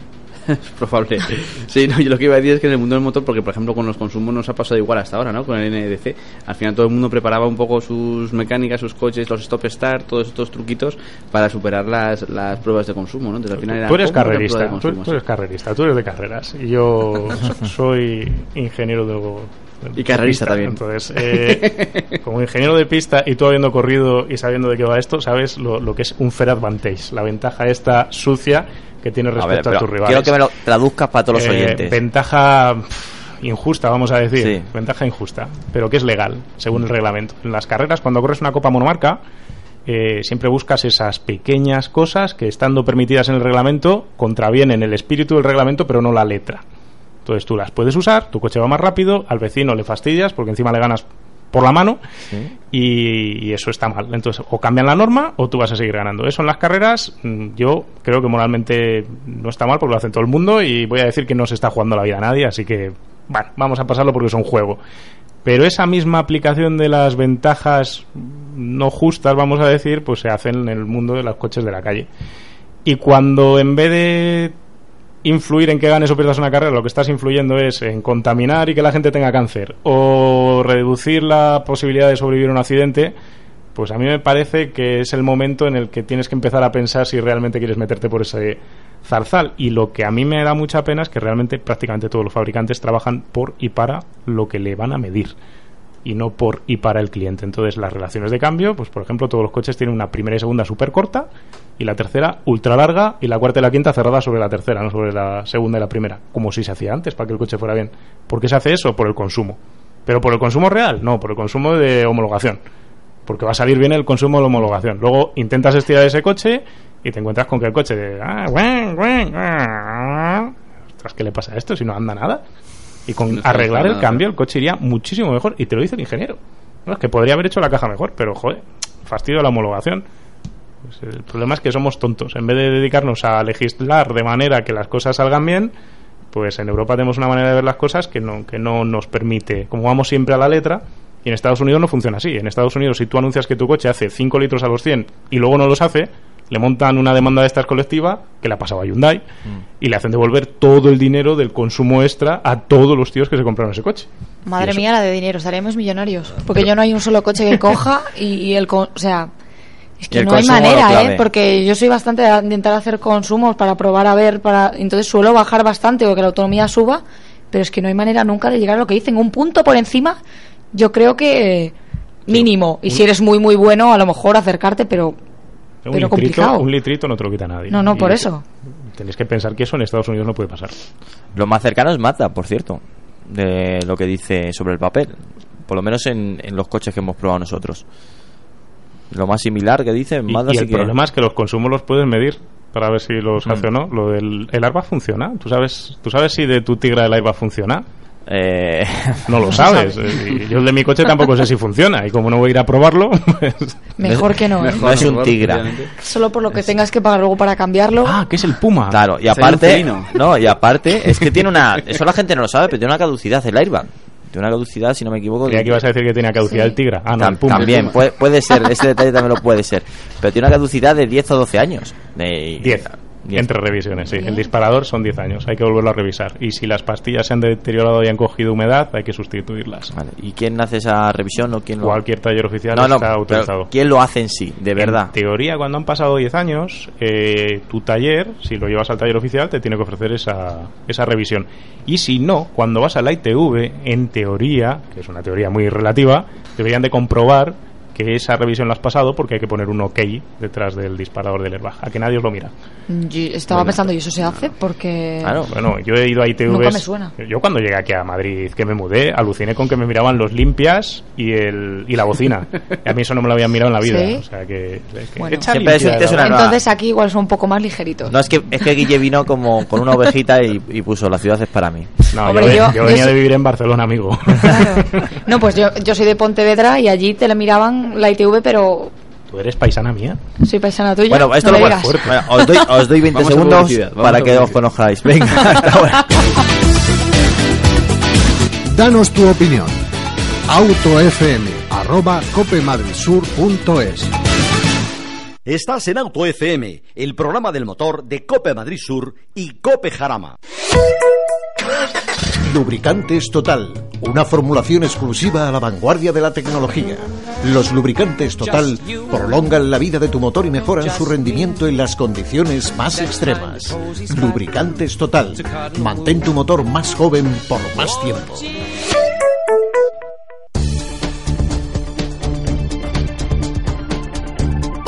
es probable. Sí, no, yo lo que iba a decir es que en el mundo del motor, porque por ejemplo con los consumos nos ha pasado igual hasta ahora, ¿no? Con el NDC. Al final todo el mundo preparaba un poco sus mecánicas, sus coches, los stop-start, todos estos truquitos para superar las, las pruebas de consumo, ¿no? Entonces al final Tú eres ¿cómo una prueba carrerista, tú, tú eres carrerista, tú eres de carreras. Y yo soy ingeniero de. Y carrerista también. Entonces, eh, como ingeniero de pista y tú habiendo corrido y sabiendo de qué va esto, sabes lo, lo que es un fair advantage, la ventaja esta sucia que tienes A ver, respecto a, tus rivales. quiero que me lo traduzcas para todos los Eh, oyentes. Ventaja injusta, vamos a decir. Sí. Ventaja injusta, pero que es legal, según el reglamento. En las carreras, cuando corres una copa monomarca, eh, siempre buscas esas pequeñas cosas que, estando permitidas en el reglamento, contravienen el espíritu del reglamento, pero no la letra. Entonces tú las puedes usar, tu coche va más rápido, al vecino le fastidias porque encima le ganas por la mano y, y eso está mal. Entonces, o cambian la norma o tú vas a seguir ganando. Eso en las carreras, mm, yo creo que moralmente no está mal porque lo hace todo el mundo y voy a decir que no se está jugando la vida a nadie, así que, bueno, vamos a pasarlo porque es un juego. Pero esa misma aplicación de las ventajas no justas, vamos a decir, pues se hace en el mundo de los coches de la calle. Y cuando en vez de influir en que ganes o pierdas una carrera, lo que estás influyendo es en contaminar y que la gente tenga cáncer o reducir la posibilidad de sobrevivir a un accidente, pues a mí me parece que es el momento en el que tienes que empezar a pensar si realmente quieres meterte por ese zarzal. Y lo que a mí me da mucha pena es que realmente prácticamente todos los fabricantes trabajan por y para lo que le van a medir y no por y para el cliente. Entonces, las relaciones de cambio, pues por ejemplo, todos los coches tienen una primera y segunda súper corta y la tercera ultra larga y la cuarta y la quinta cerrada sobre la tercera, no sobre la segunda y la primera, como si se hacía antes para que el coche fuera bien. ¿Por qué se hace eso? Por el consumo. ¿Pero por el consumo real? No, por el consumo de homologación. Porque va a salir bien el consumo de homologación. Luego intentas estirar ese coche y te encuentras con que el coche de... Ah, ah, ¿qué le pasa a esto si no anda nada? Y con No arreglar el nada. cambio el coche iría muchísimo mejor. Y te lo dice el ingeniero. No, es que podría haber hecho la caja mejor, pero joder, fastidio la homologación. Pues el problema es que somos tontos. En vez de dedicarnos a legislar de manera que las cosas salgan bien, pues en Europa tenemos una manera de ver las cosas que no, que no nos permite. Como vamos siempre a la letra, y en Estados Unidos no funciona así. En Estados Unidos, si tú anuncias que tu coche hace 5 litros a los 100 y luego no los hace, le montan una demanda de estas colectiva que le ha pasado a Hyundai y le hacen devolver todo el dinero del consumo extra a todos los tíos que se compraron ese coche. Madre mía, la de dinero, estaremos millonarios. Porque yo no hay un solo coche que coja y, y el. con- o sea, es que no hay manera. ¿eh? Porque yo soy bastante de intentar hacer consumos para probar a ver. para Entonces suelo bajar bastante o que la autonomía suba, pero es que no hay manera nunca de llegar a lo que dicen. Un punto por encima, yo creo que mínimo. Y si eres muy, muy bueno, a lo mejor acercarte, pero. Un pero litrito, complicado. un litrito no te lo quita nadie. No, no, Y por eso. Tenéis que pensar que eso en Estados Unidos no puede pasar. Lo más cercano es Mazda, por cierto, de lo que dice sobre el papel. Por lo menos en, en los coches que hemos probado nosotros. Lo más similar que dice Y, Mazda y sí el que- problema es que los consumos los puedes medir para ver si los Mm. hace o no. Lo del el airbag funciona. ¿Tú sabes, ¿Tú sabes si de tu Tigra el airbag funciona? Eh, No lo sabes. Eh, y yo el de mi coche tampoco sé si funciona. Y como no voy a ir a probarlo, pues... Mejor que no, ¿eh? no es un Tigra. Solo por lo que tengas que pagar luego para cambiarlo. Ah, que es el Puma. Claro, y aparte, no, y aparte es que tiene una, eso la gente no lo sabe, pero tiene una caducidad el airbag. Tiene una caducidad, si no me equivoco. Creía de- que ibas a decir que tenía caducidad Sí. el Tigra. Ah, no, Tam- el Puma. También, puede, puede ser, ese detalle también lo puede ser. Pero tiene una caducidad de 10 o 12 años. De, 10. Entre revisiones, sí. El disparador son 10 años. Hay que volverlo a revisar. Y si las pastillas se han deteriorado y han cogido humedad, hay que sustituirlas. Vale, ¿Y quién hace esa revisión o quién lo Cualquier taller oficial No, no, está autorizado. ¿quién lo hace en sí, de verdad? En teoría, cuando han pasado 10 años, eh, tu taller, si lo llevas al taller oficial, te tiene que ofrecer esa, esa revisión. Y si no, cuando vas a la ITV, en teoría, que es una teoría muy relativa, deberían de comprobar que esa revisión la has pasado porque hay que poner un OK detrás del disparador del airbag, a que nadie os lo mira. Yo estaba pensando, ¿y eso se hace? Porque. Claro. Bueno, yo he ido a ITV. Nunca me suena. Yo cuando llegué aquí a Madrid, que me mudé, aluciné con que me miraban los limpias y el y la bocina. Y a mí eso no me lo habían mirado en la vida. ¿Sí? O sea que, que Bueno. echa Siempre es- una- Entonces aquí igual son un poco más ligeritos. No, es que, es que Guille vino como con una ovejita y, y puso la ciudad es para mí. No, Hombre, yo, yo- yo yo venía soy- de vivir en Barcelona, amigo. Claro. No, pues yo, yo soy de Pontevedra y allí te la miraban la ITV, pero Tú eres paisana mía. soy paisana tuya. Bueno, esto no lo voy digas. Bueno, os, doy, os doy 20 Vamos a segundos para que os conozcáis. Venga, hasta ahora. Danos tu opinión. autofm arroba copemadridsur.es Estás en Auto FM, el programa del motor de Cope Madrid Sur y Cope Jarama. Lubricantes Total, una formulación exclusiva a la vanguardia de la tecnología. Los lubricantes Total prolongan la vida de tu motor y mejoran su rendimiento en las condiciones más extremas. Lubricantes Total, mantén tu motor más joven por más tiempo.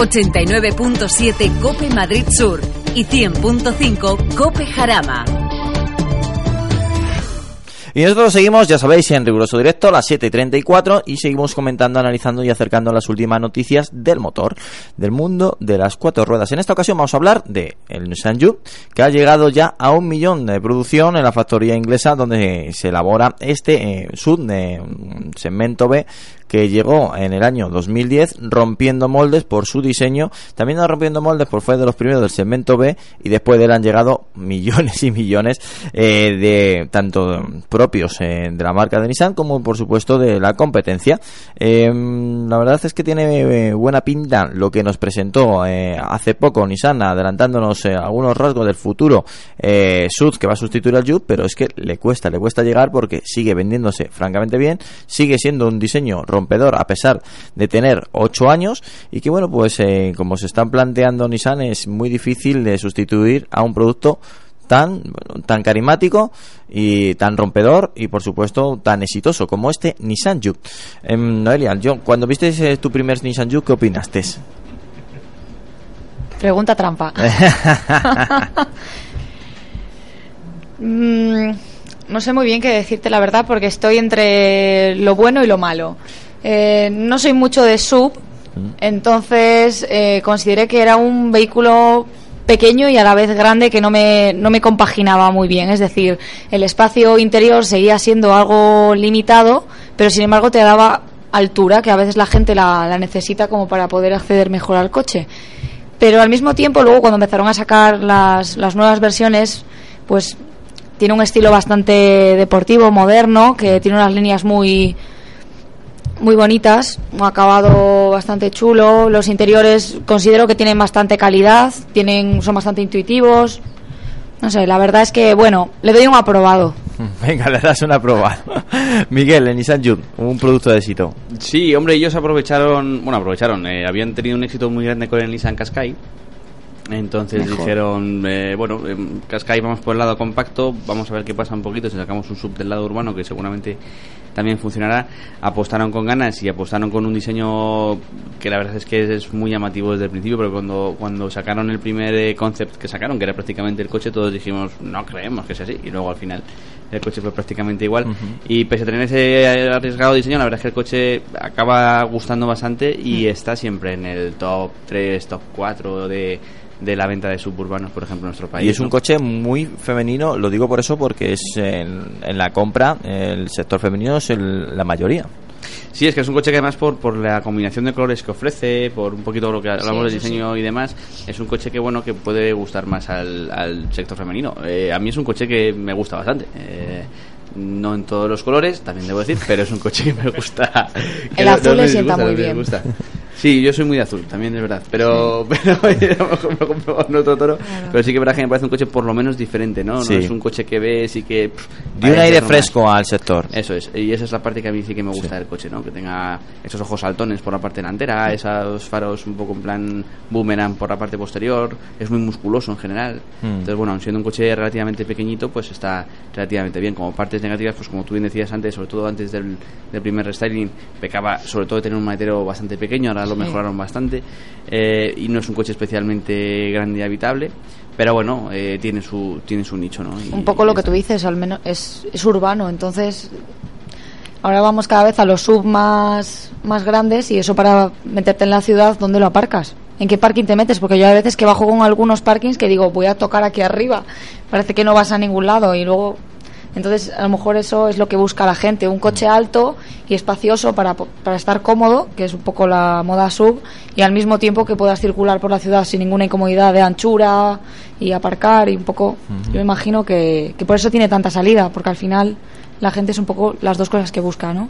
89.7 Cope Madrid Sur y 100.5 Cope Jarama. Y nosotros seguimos, ya sabéis, en riguroso directo a las 7.34 y seguimos comentando, analizando y acercando las últimas noticias del motor, del mundo de las cuatro ruedas. En esta ocasión vamos a hablar de el Nissan Juke, que ha llegado ya a un millón de producción en la factoría inglesa donde se elabora este eh, sub mm, segmento B que llegó en el año 2010 rompiendo moldes por su diseño, también no rompiendo moldes por fue de los primeros del segmento B y después de él han llegado millones y millones eh, de tanto propios eh, de la marca de Nissan como por supuesto de la competencia. Eh, la verdad es que tiene eh, buena pinta lo que nos presentó hace poco Nissan adelantándonos algunos rasgos del futuro eh, Sud que va a sustituir al Juke, pero es que le cuesta, le cuesta llegar porque sigue vendiéndose francamente bien, sigue siendo un diseño rompedor a pesar de tener 8 años y que bueno pues eh, como se están planteando Nissan es muy difícil de sustituir a un producto tan tan carismático y tan rompedor y por supuesto tan exitoso como este Nissan Juke. Em, Noelia, yo cuando viste eh, tu primer Nissan Juke, ¿qué opinaste? Pregunta trampa. Mm, no sé muy bien qué decirte la verdad porque estoy entre lo bueno y lo malo. Eh, no soy mucho de sub, entonces eh, consideré que era un vehículo pequeño y a la vez grande que no me, no me compaginaba muy bien. Es decir, el espacio interior seguía siendo algo limitado, pero sin embargo te daba altura, que a veces la gente la, la necesita como para poder acceder mejor al coche. Pero al mismo tiempo, luego cuando empezaron a sacar las, las nuevas versiones, pues tiene un estilo bastante deportivo, moderno, que tiene unas líneas muy muy bonitas, un acabado bastante chulo, los interiores considero que tienen bastante calidad, tienen son bastante intuitivos. No sé, la verdad es que bueno, le doy un aprobado. Venga, le das una prueba. Miguel, en Nissan Juke, un producto de éxito. Sí, hombre, ellos aprovecharon, bueno, aprovecharon, eh, habían tenido un éxito muy grande con el Nissan Qashqai. Entonces Mejor. dijeron, eh, bueno, eh, Qashqai vamos por el lado compacto, vamos a ver qué pasa un poquito, si sacamos un sub del lado urbano que seguramente también funcionará. Apostaron con ganas y apostaron con un diseño que la verdad es que es muy llamativo desde el principio, pero cuando, cuando sacaron el primer eh, concept que sacaron, que era prácticamente el coche, todos dijimos, no creemos que sea así, y luego al final el coche fue prácticamente igual. Y pese a tener ese arriesgado diseño, la verdad es que el coche acaba gustando bastante y está siempre en el top 3, top 4 de, de la venta de suburbanos, por ejemplo, en nuestro país. Y es un ¿no? coche muy femenino, lo digo por eso porque es en, en la compra el sector femenino es el- la mayoría. Sí, es que es un coche que además por, por la combinación de colores que ofrece, por un poquito lo que hablamos del eso diseño y demás, es un coche que bueno que puede gustar más al, al sector femenino. Eh, a mí es un coche que me gusta bastante. Eh, no en todos los colores, también debo decir, pero es un coche que me gusta. que El no- azul no le sienta muy me bien. Sí, yo soy muy de azul, también es verdad. Pero, pero a lo mejor me compro con otro toro. Pero sí que verdad que me parece un coche por lo menos diferente, ¿no? Sí. No es un coche que ves y que. De un aire normal. fresco al sector. Eso es, y esa es la parte que a mí sí que me gusta del coche, ¿no? Que tenga esos ojos saltones por la parte delantera, esos faros un poco en plan boomerang por la parte posterior, es muy musculoso en general. Mm. Entonces, bueno, siendo un coche relativamente pequeñito, pues está relativamente bien. Como partes negativas, pues como tú bien decías antes, sobre todo antes del, del primer restyling, pecaba sobre todo de tener un maletero bastante pequeño, ahora lo mejoraron bastante. Eh, y no es un coche especialmente grande y habitable. Pero bueno, eh, tiene su tiene su nicho, ¿no? Y- Un poco lo que tú dices, al menos es, es urbano, entonces ahora vamos cada vez a los sub más, más grandes y eso para meterte en la ciudad, ¿dónde lo aparcas? ¿En qué parking te metes? Porque yo a veces que bajo con algunos parkings que digo, voy a tocar aquí arriba, parece que no vas a ningún lado y luego... Entonces, a lo mejor eso es lo que busca la gente, un coche alto y espacioso para, para estar cómodo, que es un poco la moda sub, y al mismo tiempo que puedas circular por la ciudad sin ninguna incomodidad de anchura y aparcar y un poco... Yo me imagino que, que por eso tiene tanta salida, porque al final la gente es un poco las dos cosas que busca, ¿no?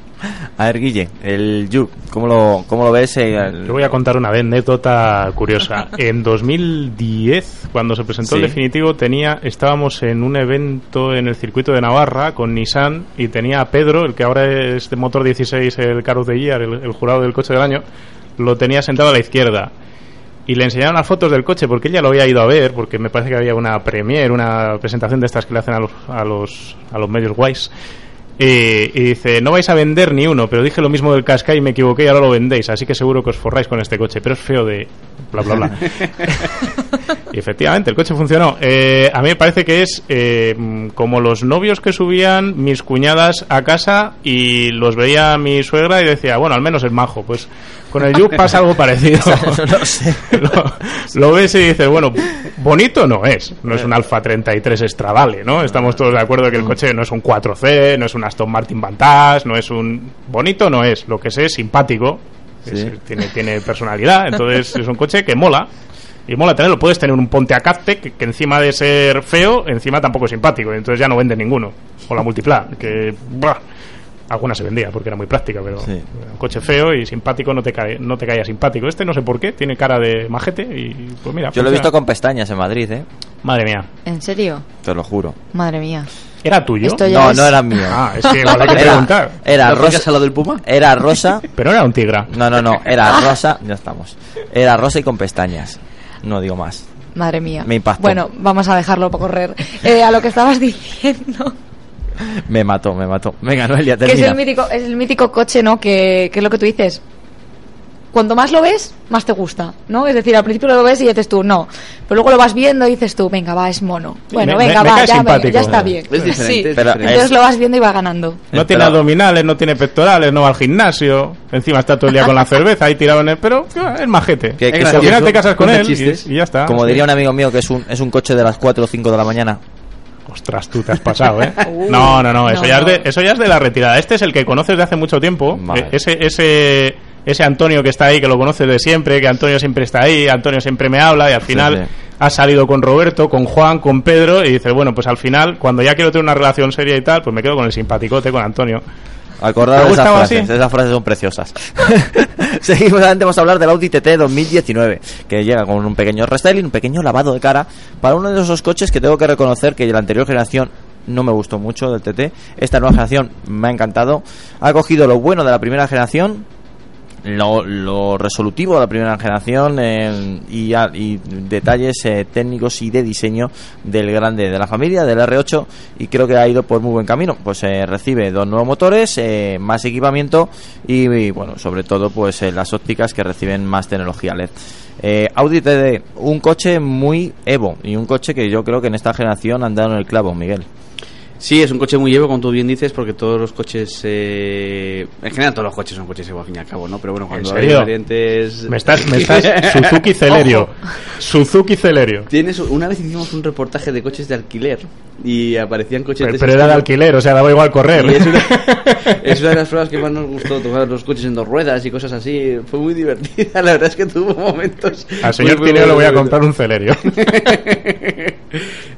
A ver, Guille, el Juke, ¿cómo lo, cómo lo ves? eh, el- Yo voy a contar una anécdota curiosa. En 2010, cuando se presentó el definitivo, tenía, estábamos en un evento en el circuito de Navarra con Nissan y tenía a Pedro, el que ahora es de motor 16, el Car of the Year, el, el jurado del coche del año, lo tenía sentado a la izquierda. Y le enseñaron las fotos del coche porque ella lo había ido a ver, porque me parece que había una premiere, una presentación de estas que le hacen a los, a los, a los medios guays. Y, dice, no vais a vender ni uno, pero dije lo mismo del Qashqai y me equivoqué y ahora lo vendéis, así que seguro que os forráis con este coche, pero es feo de... bla, bla, bla. y efectivamente, el coche funcionó. Eh, a mí me parece que es eh, como los novios que subían mis cuñadas a casa y los veía mi suegra y decía, bueno, al menos es majo. Pues con el Juke pasa algo parecido. no sé. lo, lo ves y dices, bueno, bonito no es. No es un Alfa 33 Stradale, ¿no? Estamos todos de acuerdo que el coche no es un 4C, no es un Aston Martin Vantage, no es un... Bonito no es. Lo que sé es simpático. Es- tiene, tiene personalidad. Entonces es un coche que mola. Y mola tenerlo. Puedes tener un Ponte Acazte que, que encima de ser feo, encima tampoco es simpático. Entonces ya no vende ninguno. O la Multipla, que... buah, alguna se vendía porque era muy práctica, pero Sí. un coche feo y simpático no te cae, no te caía simpático. Este no sé por qué, tiene cara de majete y pues mira. Yo lo he funciona. visto con pestañas en Madrid, ¿eh? Madre mía. ¿En serio? Te lo juro. Madre mía. ¿Era tuyo? Esto ya No, es- no era mío. Ah, es que igual hay que Era, preguntar. era ¿La apoyas rosa. al lado del Puma? Era rosa. Pero era un tigra. No, no, no. Era rosa. Ya estamos. Era rosa y con pestañas. No digo más. Madre mía. Me impactó. Bueno, vamos a dejarlo para correr. Eh, a lo que estabas diciendo, Me mató, me mató. Venga, Noelia, que es termina. el mítico, es el mítico coche, ¿no? Que, que es lo que tú dices. Cuanto más lo ves, más te gusta, ¿no? Es decir, al principio lo ves y dices tú, no. Pero luego lo vas viendo y dices tú, venga, va, es mono. Bueno, me- venga, me va, ya, venga, ya está bien. Es diferente, Sí. es Pero diferente. Entonces es- lo vas viendo y va ganando. No tiene Pero- abdominales, no tiene pectorales, no va al gimnasio. Encima está todo el día con la cerveza ahí tirado en el. Pero ah, es majete. Que- que al final te casas con él y, y ya está. Como diría un amigo mío que es un, es un coche de las 4 o 5 de la mañana. Ostras, tú te has pasado, ¿eh? Uh, no, no, no, eso, no, ya no. Es de, eso ya es de la retirada. Este es el que conoces de hace mucho tiempo. Vale. Eh, Ese, ese, ese Antonio que está ahí, que lo conoces de siempre, que Antonio siempre está ahí, Antonio siempre me habla y al final sí. has salido con Roberto, con Juan, con Pedro y dices, bueno, pues al final, cuando ya quiero tener una relación seria y tal, pues me quedo con el simpaticote, con Antonio. Acordaos ¿Te de esas frases, así? esas frases son preciosas. Seguimos adelante, vamos a hablar del Audi TT 2019, que llega con un pequeño restyling, un pequeño lavado de cara para uno de esos coches que tengo que reconocer que de la anterior generación no me gustó mucho del TT. Esta nueva generación me ha encantado. Ha cogido lo bueno de la primera generación, lo, resolutivo de la primera generación eh, y, detalles eh, técnicos y de diseño del grande de la familia, del R8, y creo que ha ido por muy buen camino. Pues eh, recibe dos nuevos motores, eh, más equipamiento y, bueno, sobre todo pues las ópticas que reciben más tecnología LED. Audi TD, un coche muy Evo y un coche que yo creo que en esta generación han dado en el clavo, Miguel. Sí, es un coche muy Evo, como tú bien dices, porque todos los coches. eh, en general, todos los coches son coches Evo, al fin y al cabo, ¿no? Pero bueno, cuando hay variantes. Me estás, me estás Suzuki Celerio. Suzuki Celerio. Tienes, una vez hicimos un reportaje de coches de alquiler y aparecían coches Pero, de pero era de alquiler, o sea, daba igual correr. Y es una, es una de las pruebas que más nos gustó, tomar los coches en dos ruedas y cosas así. Fue muy divertida, la verdad es que tuvo momentos. Al señor Tineo le voy a comprar un Celerio.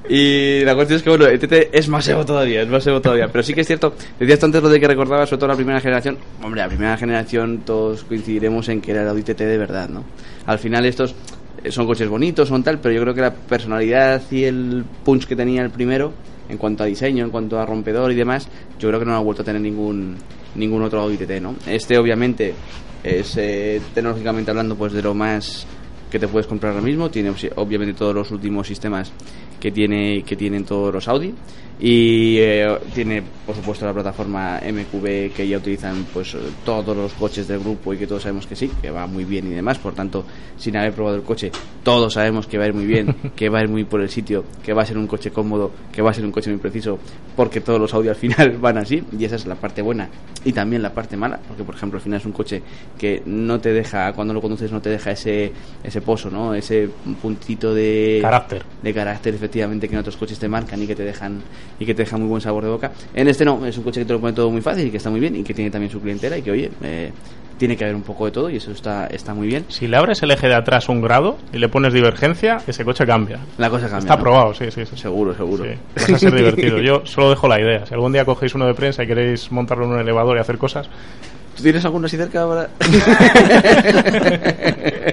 Y la cuestión es que, bueno, el TT es más Evo todavía, es más Evo todavía. Pero sí que es cierto, decías antes lo de que recordaba, sobre todo la primera generación. Hombre, la primera generación todos coincidiremos en que era el Audi TT de verdad, ¿no? Al final estos eh, son coches bonitos, son tal, pero yo creo que la personalidad y el punch que tenía el primero, en cuanto a diseño, en cuanto a rompedor y demás, yo creo que no ha vuelto a tener ningún ningún otro Audi TT, ¿no? Este obviamente es eh, tecnológicamente hablando pues de lo más que te puedes comprar ahora mismo. Tiene obviamente todos los últimos sistemas que tiene que tienen todos los Audi y eh, tiene por supuesto la plataforma MQB que ya utilizan pues todos los coches del grupo y que todos sabemos que sí, que va muy bien y demás. Por tanto, sin haber probado el coche, todos sabemos que va a ir muy bien, que va a ir muy por el sitio, que va a ser un coche cómodo, que va a ser un coche muy preciso, porque todos los Audi al final van así y esa es la parte buena y también la parte mala, porque por ejemplo al final es un coche que no te deja cuando lo conduces no te deja ese ese pozo, ¿no? Ese puntito de Carácter. de carácter efectivamente que en otros coches te marcan y que te dejan y que te dejan muy buen sabor de boca. En este no, es un coche que te lo pone todo muy fácil y que está muy bien y que tiene también su clientela y que oye, eh, tiene que haber un poco de todo y eso está, está muy bien. Si le abres el eje de atrás un grado y le pones divergencia, ese coche cambia. La cosa cambia. Está ¿no? probado, sí, sí, sí. Seguro, seguro. Sí, va a ser divertido. Yo solo dejo la idea. Si algún día cogéis uno de prensa y queréis montarlo en un elevador y hacer cosas, ¿Tú tienes alguno así cerca ahora?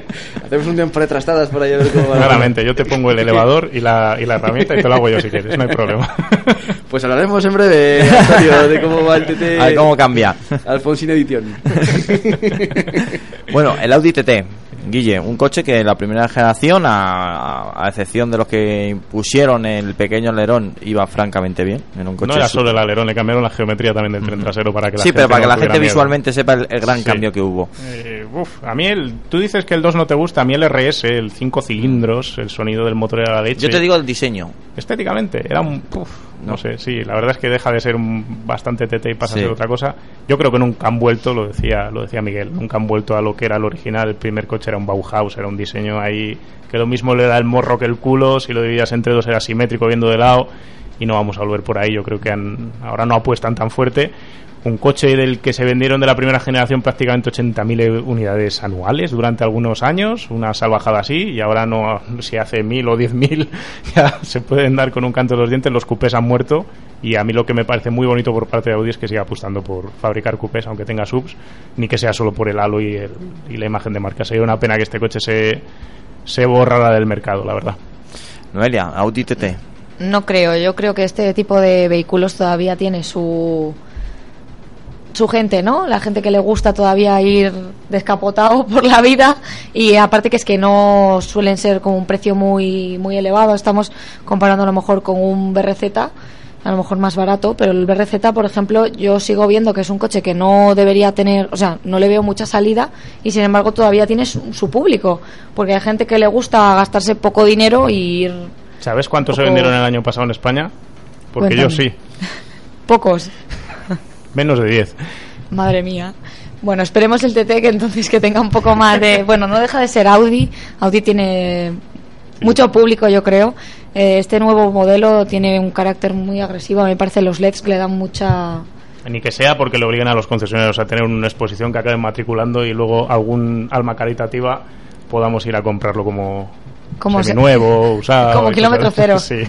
Hacemos un día en trastadas por ahí a ver cómo va. claramente, yo te pongo el elevador y la, y la herramienta y te lo hago yo si quieres, no hay problema. Pues hablaremos en breve, Antonio, de cómo va el TT. A ver cómo cambia. Alfonsín Edición. Bueno, el Audi TT, Guille, un coche que la primera generación, a, a excepción de los que pusieron el pequeño alerón, iba francamente bien. Era un coche No era solo el alerón, le cambiaron la geometría también del tren trasero para que la Sí, gente pero para que la gente miedo. visualmente sepa el, el gran Sí. cambio que hubo. Eh, uf, a mí el, tú dices que el 2 no te gusta, a mí el RS, el 5 cilindros, el sonido del motor era la leche. Yo te digo el diseño. Estéticamente, era un... uf, no sé, sí, la verdad es que deja de ser un bastante TT y pasa Sí. a ser otra cosa. Yo creo que nunca han vuelto, lo decía, lo decía Miguel, nunca han vuelto a lo que era el original. El primer coche era un Bauhaus, era un diseño ahí que lo mismo le da el morro que el culo, si lo dividías entre dos era simétrico viendo de lado y no vamos a volver por ahí. Yo creo que han, ahora no apuestan tan fuerte. Un coche del que se vendieron de la primera generación prácticamente 80.000 unidades anuales durante algunos años, una salvajada así, y ahora no, si hace 1.000 o 10.000 ya se pueden dar con un canto de los dientes, los cupés han muerto, y a mí lo que me parece muy bonito por parte de Audi es que siga apostando por fabricar cupés, aunque tenga subs, ni que sea solo por el halo y, el- y la imagen de marca. Sería una pena que este coche se, se borrara del mercado, la verdad. Noelia, Audi TT. No creo, yo creo que este tipo de vehículos todavía tiene su su gente, ¿no? La gente que le gusta todavía ir descapotado por la vida y aparte que es que no suelen ser con un precio muy muy elevado, estamos comparando a lo mejor con un BRZ a lo mejor más barato, pero el BRZ, por ejemplo, yo sigo viendo que es un coche que no debería tener, o sea, no le veo mucha salida y sin embargo todavía tiene su, su público, porque hay gente que le gusta gastarse poco dinero y ir ¿Sabes cuántos se vendieron el año pasado en España? Porque yo sí, pocos. Menos de 10. Madre mía. Bueno, esperemos el TT que entonces que tenga un poco más de... Bueno, no deja de ser Audi. Audi tiene mucho público, yo creo. Eh, este nuevo modelo tiene un carácter muy agresivo. Me parece los LEDs que le dan mucha... Ni que sea porque le obliguen a los concesionarios a tener una exposición que acaben matriculando y luego algún alma caritativa podamos ir a comprarlo como, Como nuevo, usado. Como kilómetro cero. Sí,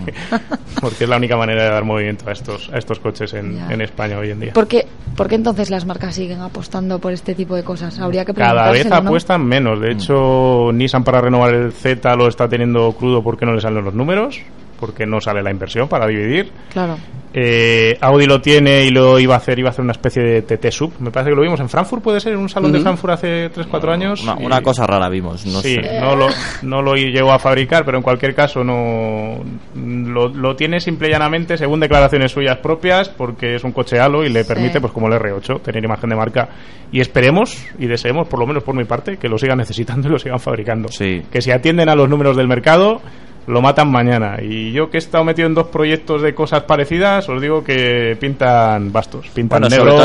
porque es la única manera de dar movimiento a estos, a estos coches en, en España hoy en día. ¿Por qué, por qué entonces las marcas siguen apostando por este tipo de cosas? Habría que Cada vez apuestan menos. De hecho, Nissan para renovar el Z lo está teniendo crudo porque no le salen los números, porque no sale la inversión para dividir. Claro. Eh, Audi lo tiene y lo iba a hacer, iba a hacer una especie de TT Sub. Me parece que lo vimos en Frankfurt, puede ser, en un salón de. Frankfurt hace 3-4 años. Una, y- una cosa rara vimos. No sí, sé. no lo, no lo llegó a fabricar, pero en cualquier caso no lo, lo tiene simple y llanamente según declaraciones suyas propias, porque es un coche halo y le Sí. permite, pues como el R8, tener imagen de marca. Y esperemos y deseemos, por lo menos por mi parte, que lo sigan necesitando y lo sigan fabricando. Sí. Que si atienden a los números del mercado, lo matan mañana. Y yo que he estado metido en dos proyectos de cosas parecidas, os digo que pintan bastos. Pintan Bueno, negro,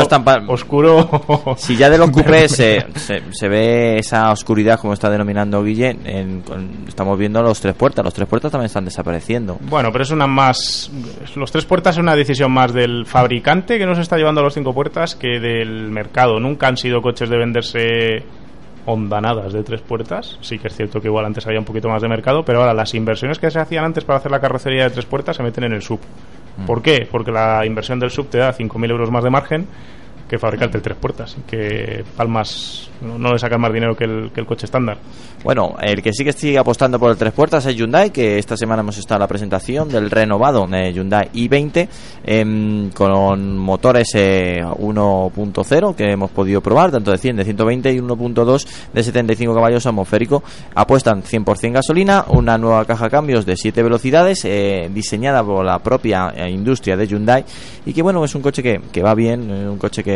oscuro. Si ya de los cupés se, se, se ve esa oscuridad, como está denominando Guille, en- con- estamos viendo los tres puertas. Los tres puertas también están desapareciendo. Bueno, pero es una más. Los tres puertas es una decisión más del fabricante que nos está llevando a los cinco puertas que del mercado. Nunca han sido coches de venderse ondanadas de tres puertas. Sí que es cierto que igual antes había un poquito más de mercado, pero ahora las inversiones que se hacían antes para hacer la carrocería de tres puertas se meten en el sub. ¿Por qué? Porque la inversión del sub te da 5.000 euros más de margen que fabricarte el tres puertas, que palmas no, no le sacan más dinero que el, que el coche estándar. Bueno, el que sí que sigue apostando por el tres puertas es Hyundai, que esta semana hemos estado en la presentación del renovado eh, Hyundai i20 em, con motores eh, 1.0 que hemos podido probar, tanto de 100, de 120 y 1.2 de 75 caballos atmosférico. Apuestan 100% gasolina, una nueva caja de cambios de 7 velocidades eh, diseñada por la propia eh, industria de Hyundai y que bueno, es un coche que, que va bien, eh, un coche que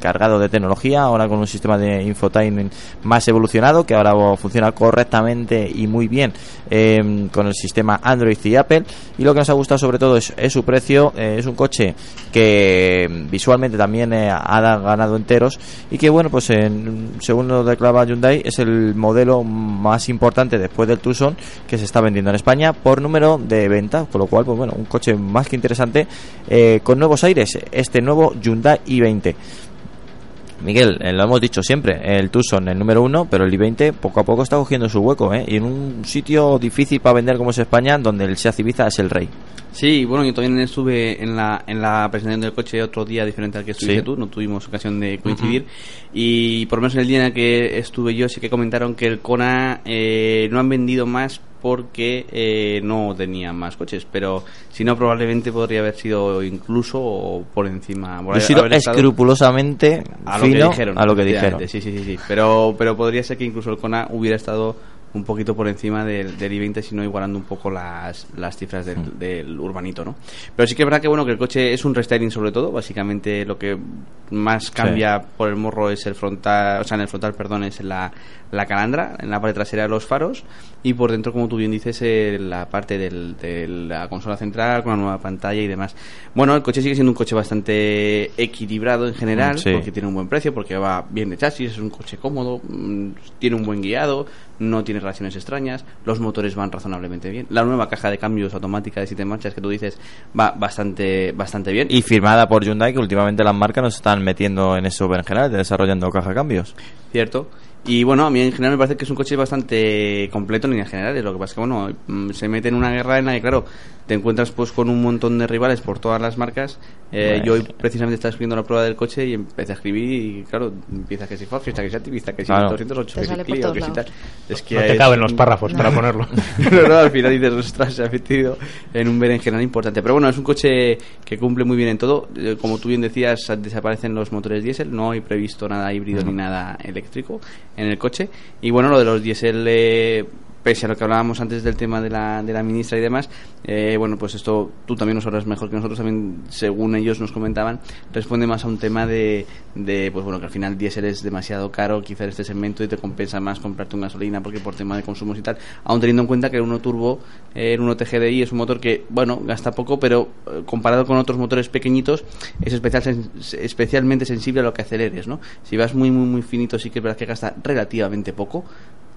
cargado de tecnología, ahora con un sistema de infotainment más evolucionado que ahora funciona correctamente y muy bien eh, con el sistema Android y Apple. Y lo que nos ha gustado sobre todo es, su precio, eh, es un coche que visualmente también eh, ha ganado enteros y que bueno pues en- según lo declara Hyundai es el modelo más importante después del Tucson que se está vendiendo en España por número de ventas con lo cual pues bueno un coche más que interesante eh, con nuevos aires este nuevo Hyundai i20 Miguel, eh, lo hemos dicho siempre, el Tucson el número uno, pero el i20 poco a poco está cogiendo su hueco, ¿eh? Y en un sitio difícil para vender como es España, donde el Seat Ibiza es el rey. Sí, bueno, yo también estuve en la, en la presentación del coche otro día diferente al que estuviste Sí. tú, no tuvimos ocasión de coincidir. Y por lo menos en el día en el que estuve yo, sí que comentaron que el Kona eh, no han vendido más porque eh, no tenían más coches, pero si no, probablemente podría haber sido incluso o por encima. por sido haber estado- escrupulosamente a lo que dijeron. a lo que dijeron. Sí, sí, sí, sí. Pero, pero podría ser que incluso el Kona hubiera estado un poquito por encima del, del i20, sino igualando un poco las, las cifras del, Mm. del urbanito, ¿no? Pero sí que es verdad que, bueno, que el coche es un restyling sobre todo. Básicamente lo que más cambia por el morro es el frontal, o sea, en el frontal, perdón, es la, la calandra, en la parte trasera los faros y por dentro, como tú bien dices, eh, la parte del- de la consola central con la nueva pantalla y demás. Bueno, el coche sigue siendo un coche bastante equilibrado en general, Mm, sí. porque tiene un buen precio, porque va bien de chasis, es un coche cómodo, mm, tiene un buen guiado, no tiene reacciones extrañas, los motores van razonablemente bien. La nueva caja de cambios automática de siete marchas que tú dices va bastante bastante bien. Y firmada por Hyundai, que últimamente las marcas nos están metiendo en eso en general, de desarrollando caja de cambios. Cierto. Y bueno, a mí en general me parece que es un coche bastante completo en líneas generales. Lo que pasa es que, bueno, mm, se mete en una guerra en la que, claro, te encuentras pues con un montón de rivales por todas las marcas. Eh. Yo hoy precisamente estaba escribiendo la prueba del coche y empecé a escribir y, claro, empieza que si Ford, fiesta que si Activista, que si Claro. 208, Te que si Clio, que si tal. Es que No te es caben los párrafos para ponerlo. no, no, al final dices, ostras, se ha metido en un berenjenal importante. Pero bueno, es un coche que cumple muy bien en todo. Eh, Como tú bien decías, desaparecen los motores diésel. No hay previsto nada híbrido ni nada eléctrico en el coche. Y bueno, lo de los diésel, eh, pese a lo que hablábamos antes del tema de la, de la ministra y demás, eh, bueno, pues esto tú también lo sabrás mejor que nosotros. También, según ellos nos comentaban, responde más a un tema de, de pues bueno, que al final diésel es demasiado caro, quizás este segmento, y te compensa más comprarte un gasolina porque por tema de consumos y tal, aún teniendo en cuenta que el 1 turbo, eh, el 1 TGDI es un motor que, bueno, gasta poco, pero eh, comparado con otros motores pequeñitos, es especial, especialmente sensible a lo que aceleres, ¿no? Si vas muy, muy, muy finito, sí que es verdad que gasta relativamente poco.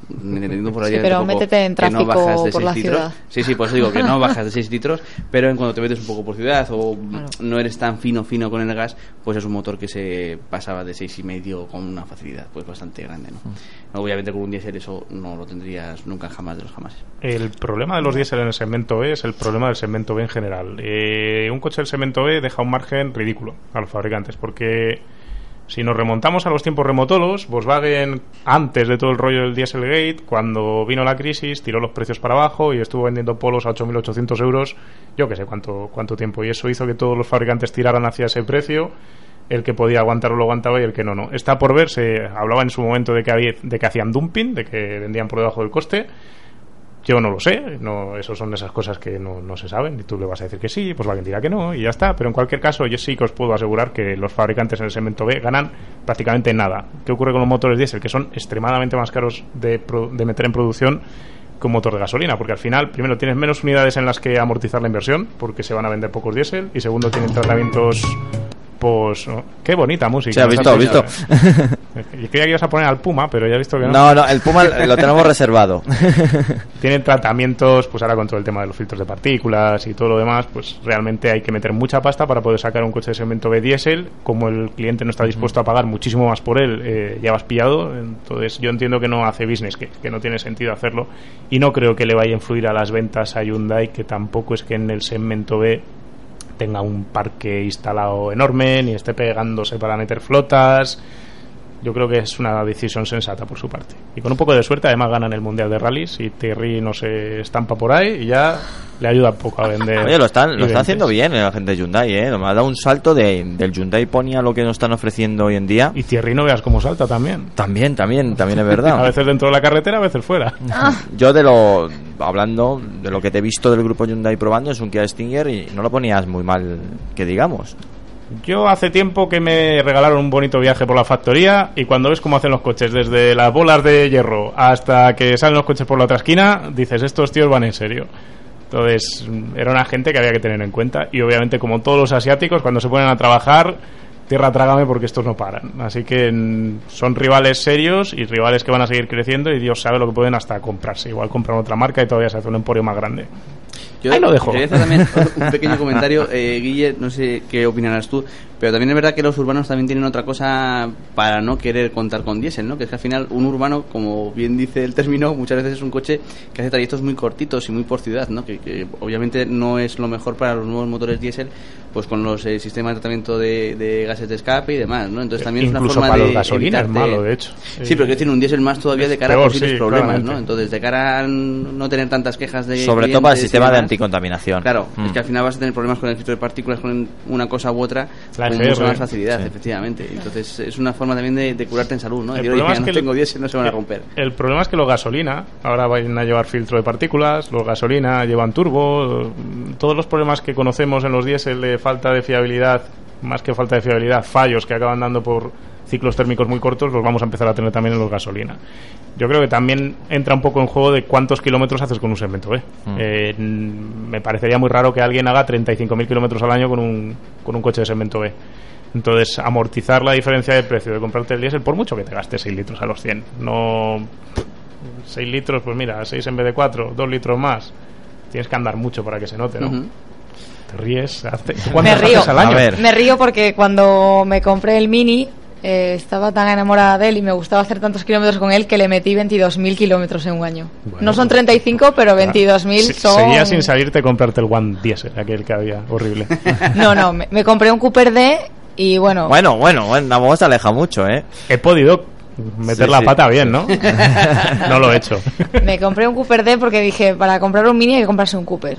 Entendiendo por Sí, pero métete en no tráfico bajas de por 6 la litros. ciudad. Sí, sí, pues digo que no bajas de 6 litros, pero en cuando te metes un poco por ciudad o Claro. no eres tan fino fino con el gas, pues es un motor que se pasaba de seis y medio con una facilidad pues bastante grande, ¿no? Obviamente con un diésel eso no lo tendrías nunca jamás de los jamás. El problema de los diésel en el segmento B es el problema del segmento B en general. Eh, un coche del segmento B deja un margen ridículo a los fabricantes porque si nos remontamos a los tiempos remotolos, Volkswagen antes de todo el rollo del Dieselgate, cuando vino la crisis, tiró los precios para abajo y estuvo vendiendo polos a 8.800 euros, yo que sé cuánto, cuánto tiempo, y eso hizo que todos los fabricantes tiraran hacia ese precio. El que podía aguantarlo lo aguantaba y el que no, no. Está por ver, se hablaba en su momento de que, había, de que hacían dumping, de que vendían por debajo del coste. Yo no lo sé, no, eso son esas cosas que no, no se saben y tú le vas a decir que sí, pues Volkswagen dirá que no y ya está. Pero en cualquier caso, yo sí que os puedo asegurar que los fabricantes en el segmento B ganan prácticamente nada. ¿Qué ocurre con los motores diésel? Que son extremadamente más caros de, de meter en producción que un motor de gasolina, porque al final, primero, tienes menos unidades en las que amortizar la inversión, porque se van a vender pocos diésel, y segundo, tienen tratamientos. Pues. oh, qué bonita música. Sí, nos visto, puesto. visto. Yo creía que ibas a poner al Puma, pero ya he visto que no. No, no, el Puma lo tenemos reservado. Tienen tratamientos, pues ahora con todo el tema de los filtros de partículas y todo lo demás, pues realmente hay que meter mucha pasta para poder sacar un coche de segmento B diésel. Como el cliente no está dispuesto a pagar muchísimo más por él, eh, ya vas pillado. Entonces yo entiendo que no hace business, que, que no tiene sentido hacerlo. Y no creo que le vaya a influir a las ventas a Hyundai, que tampoco es que en el segmento B tenga un parque instalado enorme, ni esté pegándose para meter flotas. Yo creo que es una decisión sensata por su parte. Y con un poco de suerte, además ganan el Mundial de Rallys y Terry no se estampa por ahí y ya le ayuda un poco a vender. Oye, lo están, lo clientes. haciendo bien eh, la gente de Hyundai, ¿eh? Me ha dado un salto de, del Hyundai Pony a lo que nos están ofreciendo hoy en día. Y Thierry no veas cómo salta también. También, también, también es A verdad. veces dentro de la carretera, a veces fuera. Yo de lo, hablando de lo que te he visto del grupo Hyundai probando, es un Kia Stinger y no lo ponías muy mal, que digamos. Yo hace tiempo que me regalaron un bonito viaje por la factoría y cuando ves cómo hacen los coches, desde las bolas de hierro hasta que salen los coches por la otra esquina, dices, estos tíos van en serio. Entonces, mm, era una gente que había que tener en cuenta y obviamente como todos los asiáticos, cuando se ponen a trabajar, tierra trágame porque estos no paran. Así que mm, son rivales serios y rivales que van a seguir creciendo y Dios sabe lo que pueden hasta comprarse. Igual compran otra marca y todavía se hace un emporio más grande. Yo Ahí lo dejo. quería hacer también un pequeño comentario, eh, Guille, no sé qué opinarás tú, Pero también es verdad que los urbanos también tienen otra cosa para no querer contar con diésel, ¿no? Que es que al final un urbano, como bien dice el término, muchas veces es un coche que hace trayectos muy cortitos y muy por ciudad, ¿no? Que, que obviamente no es lo mejor para los nuevos motores diésel, pues con los eh, sistemas de tratamiento de, de gases de escape y demás, ¿no? Entonces también Incluso es una forma para de los gasolina es malo, de hecho. Sí, pero que tiene un diésel más todavía de cara Peor, a posibles sí, problemas, claramente. ¿no? Entonces, de cara a no tener tantas quejas de Sobre todo para el sistema de anticontaminación. Claro, Mm. es que al final vas a tener problemas con el filtro de partículas, con una cosa u otra, La con EGR, mucha más facilidad, Sí. efectivamente. Entonces, es una forma también de, de curarte en salud, ¿no? El problema es no que el- tengo diésel, no se van a romper. El problema es que los gasolina ahora van a llevar filtro de partículas, los gasolina llevan turbo, todos los problemas que conocemos en los diésel de falta de fiabilidad, más que falta de fiabilidad, fallos que acaban dando por ciclos térmicos muy cortos, los vamos a empezar a tener también en los gasolina. Yo creo que también entra un poco en juego de cuántos kilómetros haces con un segmento B. Mm. Eh, me parecería muy raro que alguien haga 35.000 kilómetros al año con un, con un coche de segmento B. Entonces, amortizar la diferencia de precio de comprarte el diésel, por mucho que te gastes 6 litros a los 100. No. 6 litros, pues mira, 6 en vez de 4, 2 litros más. Tienes que andar mucho para que se note, ¿no? Te ríes. hace- Me ¿Cuántas río. haces al año? A ver. Me río porque cuando me compré el Mini eh, estaba tan enamorada de él y me gustaba hacer tantos kilómetros con él que le metí 22.000 kilómetros en un año. Bueno, no son pues- 35, pero 22.000 Se- son... Seguía sin salirte a comprarte el One Diesel, aquel que había, horrible. No, no, me, me compré un Cooper D y bueno, Bueno, bueno, bueno, tampoco se aleja mucho, ¿eh? He podido meter Sí, la sí. pata bien, ¿no? no lo he hecho. me compré un Cooper D porque dije, para comprar un Mini hay que comprarse un Cooper.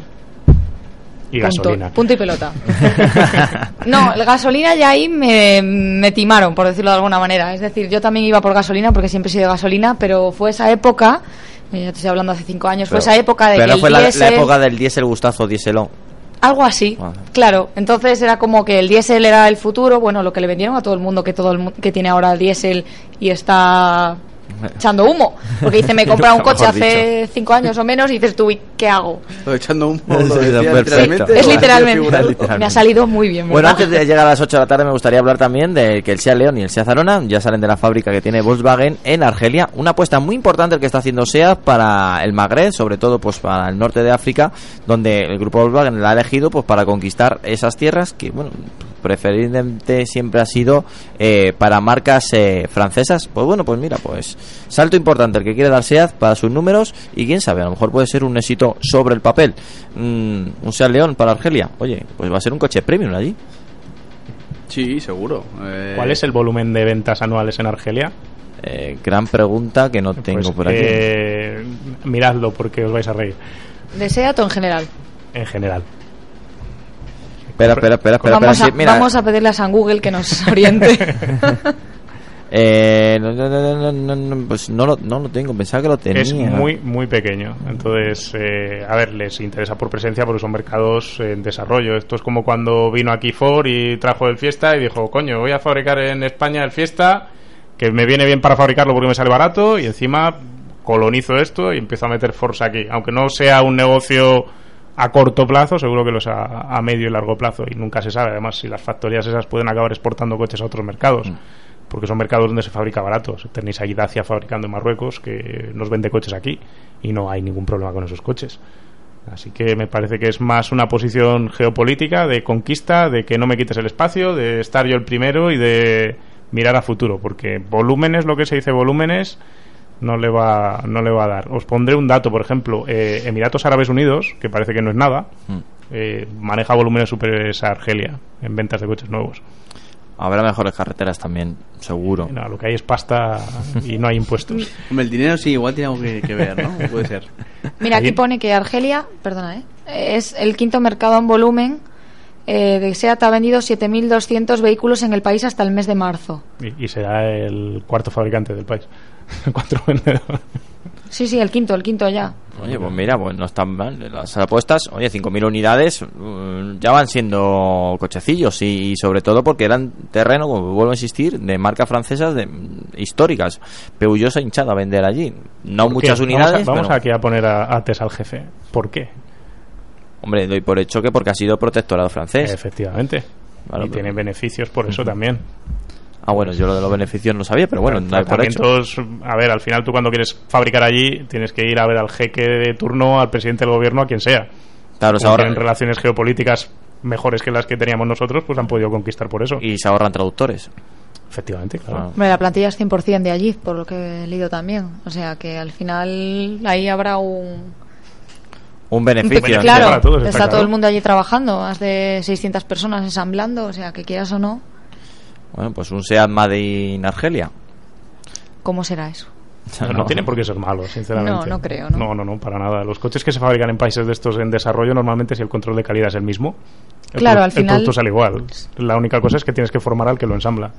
Y Punto, gasolina. punto y pelota. No, el gasolina ya ahí me, me timaron, por decirlo de alguna manera. Es decir, yo también iba por gasolina porque siempre he sido de gasolina, pero fue esa época, eh, ya te estoy hablando hace cinco años, fue esa época de pero que no el fue la, la época del diésel gustazo. Algo así, claro. Entonces era como que el diésel era el futuro, bueno, lo que le vendieron a todo el mundo, que todo el que tiene ahora el diésel y está echando humo. Porque dice, me he comprado un coche hace cinco años o menos y dices tú, "¿Y ¿qué hago? Lo echando lo sí, literalmente, es literalmente, me ha salido muy bien. Bueno, ¿verdad? antes de llegar a las 8 de la tarde me gustaría hablar también de que el Seat León y el Seat Arona ya salen de la fábrica que tiene Volkswagen en Argelia. Una apuesta muy importante el que está haciendo Seat para el Magreb, sobre todo pues para el norte de África, donde el grupo Volkswagen la ha elegido pues para conquistar esas tierras que, bueno, preferiblemente siempre ha sido eh, para marcas eh, francesas. Pues bueno, pues mira, pues salto importante el que quiere dar Seat para sus números y quién sabe, a lo mejor puede ser un éxito sobre el papel. Mm, un Seat León para Argelia, oye, pues va a ser un coche premium allí. Sí, seguro. Eh, ¿Cuál es el volumen de ventas anuales en Argelia? Eh, gran pregunta que no tengo Pues, por aquí. eh, miradlo porque os vais a reír, ¿De SEAT o en general? en general. Espera, espera, espera, espera. vamos, espera, a, sí, mira, vamos a pedirle a San Google que nos oriente. eh, no, no, no, no, no, no, pues no lo, no lo tengo, pensaba que lo tenía. Es muy, muy pequeño. Entonces, eh, a ver, les interesa por presencia porque son mercados en desarrollo. Esto es como cuando vino aquí Ford y trajo el Fiesta y dijo, coño, voy a fabricar en España el Fiesta, que me viene bien para fabricarlo porque me sale barato y encima colonizo esto y empiezo a meter Force aquí. Aunque no sea un negocio a corto plazo, seguro que lo es a, a medio y largo plazo y nunca se sabe. Además, si las factorías esas pueden acabar exportando coches a otros mercados. Porque son mercados donde se fabrica barato. Tenéis ahí Dacia fabricando en Marruecos que nos vende coches aquí y no hay ningún problema con esos coches. Así que me parece que es más una posición geopolítica de conquista, de que no me quites el espacio, de estar yo el primero y de mirar a futuro, porque volúmenes, lo que se dice volúmenes, no le va, no le va a dar. Os pondré un dato, por ejemplo, eh, Emiratos Árabes Unidos, que parece que no es nada, Mm. eh, maneja volúmenes superiores a Argelia en ventas de coches nuevos. Habrá mejores carreteras también, seguro. No, lo que hay es pasta y no hay impuestos. Hombre, el dinero sí, igual tiene algo que, que ver, ¿no? Puede ser. Mira, aquí pone que Argelia, perdona, ¿eh? es el quinto mercado en volumen. Eh, de SEAT ha vendido 7.200 vehículos en el país hasta el mes de marzo. Y, y será el cuarto fabricante del país. Cuatro vendedores. Sí, sí, el quinto, el quinto ya. Oye, pues mira, pues no están mal. Las apuestas, oye, 5.000 unidades mm, ya van siendo cochecillos y, y sobre todo porque eran terreno, como vuelvo a insistir, de marcas francesas de, mm, históricas. Ha hinchado a vender allí. No ¿Por qué? muchas Vamos a- unidades, Vamos, pero, aquí a poner a, a Tess al jefe. ¿Por qué? hombre, doy por hecho que porque ha sido protectorado francés. Efectivamente. Vale, y pero- tiene beneficios por eso también. Ah, bueno, yo lo de los beneficios no sabía, pero bueno, doy por hecho. A ver, al final tú cuando quieres fabricar allí tienes que ir a ver al jeque de turno, al presidente del gobierno, a quien sea. Claro, se Como ahorra- tienen relaciones geopolíticas mejores que las que teníamos nosotros, pues han podido conquistar por eso. Y se ahorran traductores. Efectivamente, claro. Hombre, la plantilla es 100% de allí, por lo que he leído también. O sea que al final ahí habrá un... Un beneficio. ¿no? claro, para todos, está está claro. todo el mundo allí trabajando, más de 600 personas ensamblando, o sea que quieras o no, Bueno, pues un Seat Made in Argelia. ¿cómo será eso? No, no tiene por qué ser malo, sinceramente. No, no creo, ¿no? No, no, no, para nada. Los coches que se fabrican en países de estos en desarrollo, normalmente si el control de calidad es el mismo, el Claro, pro- al final- el producto sale igual. La única cosa es que tienes que formar al que lo ensambla.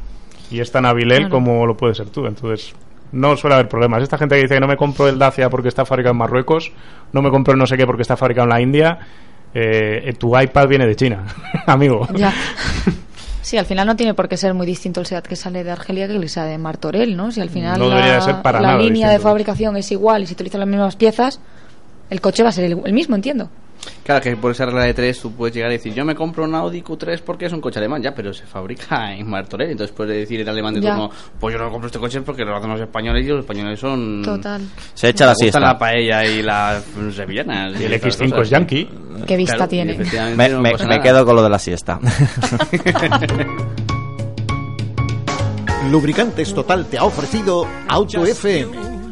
Y es tan hábil él Claro. como lo puedes ser tú. Entonces, no suele haber problemas. Esta gente que dice que no me compro el Dacia porque está fabricado en Marruecos, no me compro el no sé qué porque está fabricado en la India, eh, tu iPad viene de China, amigo. Ya. Sí, al final no tiene por qué ser muy distinto el SEAT que sale de Argelia que el que sale de Martorell, ¿no? Si al final No la, ser para línea de fabricación es igual y si utilizan las mismas piezas, el coche va a ser el, el mismo, entiendo. Claro que por esa regla de tres tú puedes llegar y decir, yo me compro un Audi Q3 porque es un coche alemán, ya, pero se fabrica en Martorell. Entonces puedes decir en alemán de Ya. turno, pues yo no compro este coche porque lo hacen los españoles y los españoles son... Total. Se echa la siesta. la paella y las sevillanas. Y el estas X5 cosas. es yankee. Qué vista Claro, tiene. efectivamente Me, no me- me quedo con lo de la siesta. Lubricantes Total te ha ofrecido Auto FM.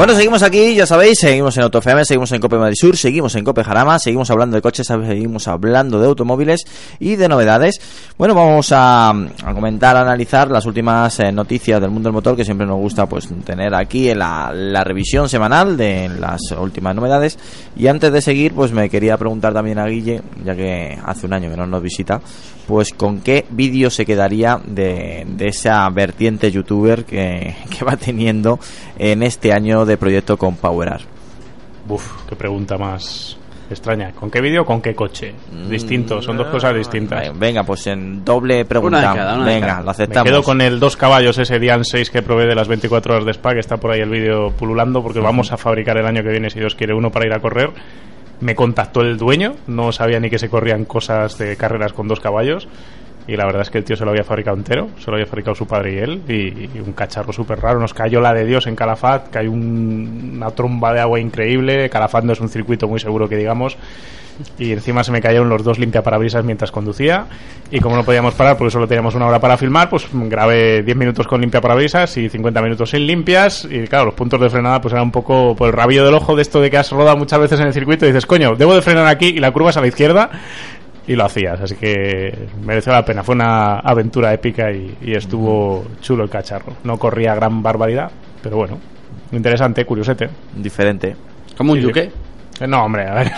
Bueno, seguimos aquí, ya sabéis, seguimos en AutoFM, seguimos en Cope Madrid Sur, seguimos en Cope Jarama, seguimos hablando de coches, seguimos hablando de automóviles y de novedades. Bueno, vamos a, comentar, a analizar las últimas eh, noticias del mundo del motor que siempre nos gusta pues tener aquí en la, revisión semanal de las últimas novedades. Y antes de seguir, pues me quería preguntar también a Guille, ya que hace un año que no nos visita, pues con qué vídeo se quedaría de, de esa vertiente youtuber que, que va teniendo en este año de proyecto con PowerArt. Buf, qué pregunta más extraña. ¿Con qué vídeo o con qué coche? Distinto, son dos cosas distintas. Venga, pues en doble pregunta. Una de cada, una de Venga, cada. lo Me aceptamos. quedo con el dos caballos, ese Dian 6 que probé de las 24 horas de Spa, que está por ahí el vídeo pululando, porque vamos a fabricar el año que viene, si Dios quiere, uno para ir a correr. Me contactó el dueño, no sabía ni que se corrían cosas de carreras con dos caballos. Y la verdad es que el tío se lo había fabricado entero, se lo había fabricado su padre y él, y, un cacharro súper raro. Nos cayó la de Dios en Calafat, cayó un- una tromba de agua increíble. Calafat no es un circuito muy seguro que digamos, y encima se me cayeron los dos limpiaparabrisas mientras conducía y como no podíamos parar porque solo teníamos una hora para filmar pues grabé 10 minutos con limpiaparabrisas y 50 minutos sin limpias y claro los puntos de frenada pues era un poco por el rabillo del ojo de esto de que has rodado muchas veces en el circuito y dices coño debo de frenar aquí y la curva es a la izquierda y lo hacías así que mereció la pena fue una aventura épica y, y estuvo chulo el cacharro no corría gran barbaridad pero bueno interesante curiosete Diferente. Como un Sí, sí. yuque. No, hombre, a ver.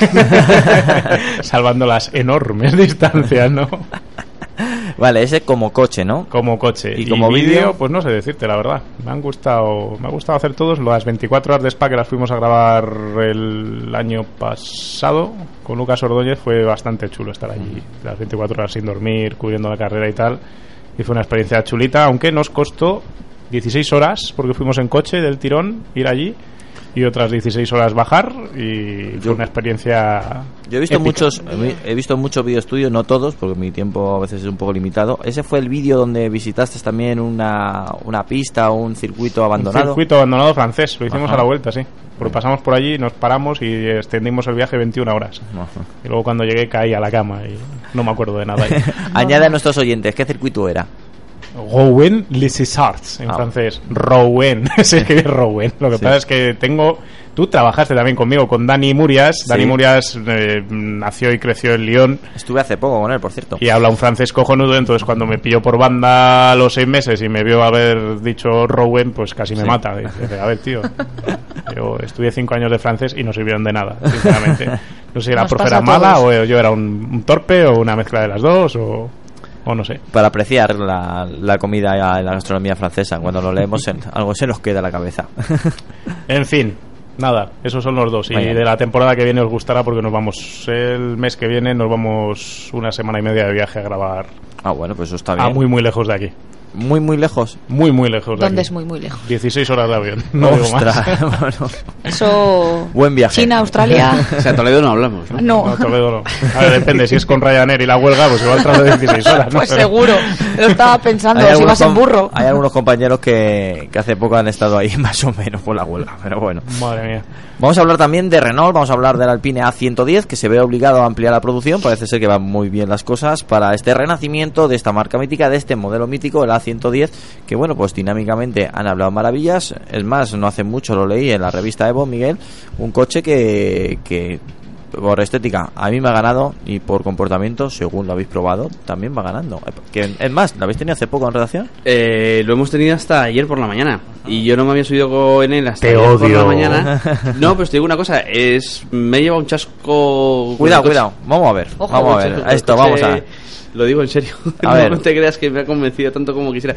Salvando las enormes distancias, ¿no? Vale, ese como coche, ¿no? Como coche. ¿Y como vídeo? vídeo, pues no sé decirte, la verdad. Me han gustado, me ha gustado hacer todos. Las 24 horas de spa que las fuimos a grabar el año pasado con Lucas Ordóñez fue bastante chulo estar allí. Las 24 horas sin dormir, cubriendo la carrera y tal. Y fue una experiencia chulita, aunque nos costó 16 horas, porque fuimos en coche del tirón, ir allí. Y otras 16 horas bajar y fue una experiencia Yo he visto épica. muchos he visto muchos vídeos tuyos, no todos, porque mi tiempo a veces es un poco limitado. Ese fue el vídeo donde visitaste también una, una pista o un circuito abandonado. Un circuito abandonado francés, lo hicimos Ajá. a la vuelta, sí. Porque pasamos por allí, nos paramos y extendimos el viaje 21 horas. Ajá. Y luego cuando llegué caí a la cama y no me acuerdo de nada. ahí. Añade a nuestros oyentes, ¿qué circuito era? Rouen Les Arts en Ah. francés. Rouen, se escribe Rouen. Lo que Sí. pasa es que tengo. Tú trabajaste también conmigo con Dani Murias. Sí. Dani Murias eh, nació y creció en Lyon Estuve hace poco con él, por cierto. y habla un francés cojonudo. Entonces, cuando me pilló por banda a los seis meses y me vio haber dicho Rouen, pues casi me Sí. mata. Dice, a ver, tío. Yo estudié cinco años de francés y no sirvieron de nada, sinceramente. No sé si porque pasa era mala o yo era un, un torpe o una mezcla de las dos o... O no sé. para apreciar la, la comida y la gastronomía francesa. Cuando lo leemos, en- algo se nos queda en la cabeza. En fin, nada, esos son los dos. Y de la temporada que viene os gustará porque nos vamos el mes que viene, nos vamos una semana y media de viaje a grabar ah, bueno, pues eso está a bien. muy, muy lejos de aquí. Muy, muy lejos. Muy, muy lejos de ¿Dónde aquí. es muy, muy lejos? 16 horas de avión, no digo más. Ostras, bueno. Eso. Buen viaje. China, Australia. O sea, Toledo no hablamos, ¿no? No. No, Toledo no. A ver, depende, si es con Ryanair y la huelga, pues igual trae 16 horas. ¿no? Pues Pero- seguro. Lo estaba pensando, si vas en burro. hay algunos compañeros que, que hace poco han estado ahí más o menos por la huelga, pero bueno. Madre mía. Vamos a hablar también de Renault, vamos a hablar del Alpine A110 que se ve obligado a ampliar la producción, parece ser que van muy bien las cosas para este renacimiento de esta marca mítica, de este modelo mítico, el A110, que bueno, pues dinámicamente han hablado maravillas, es más, no hace mucho lo leí en la revista Evo, Miguel, un coche que, que por estética a mí me ha ganado y por comportamiento, según lo habéis probado, también va ganando. Que, es más, ¿lo habéis tenido hace poco en redacción? Eh, lo hemos tenido hasta ayer por la mañana. Y yo no me había subido en él hasta Te ayer por la mañana. No, pero te digo una cosa, es me he llevado un chasco. Cuidado, con cuidado, vamos a ver, Ojo, vamos a ver, con esto, vamos a ver. Lo digo en serio. A ver. no te creas que me ha convencido tanto como quisiera.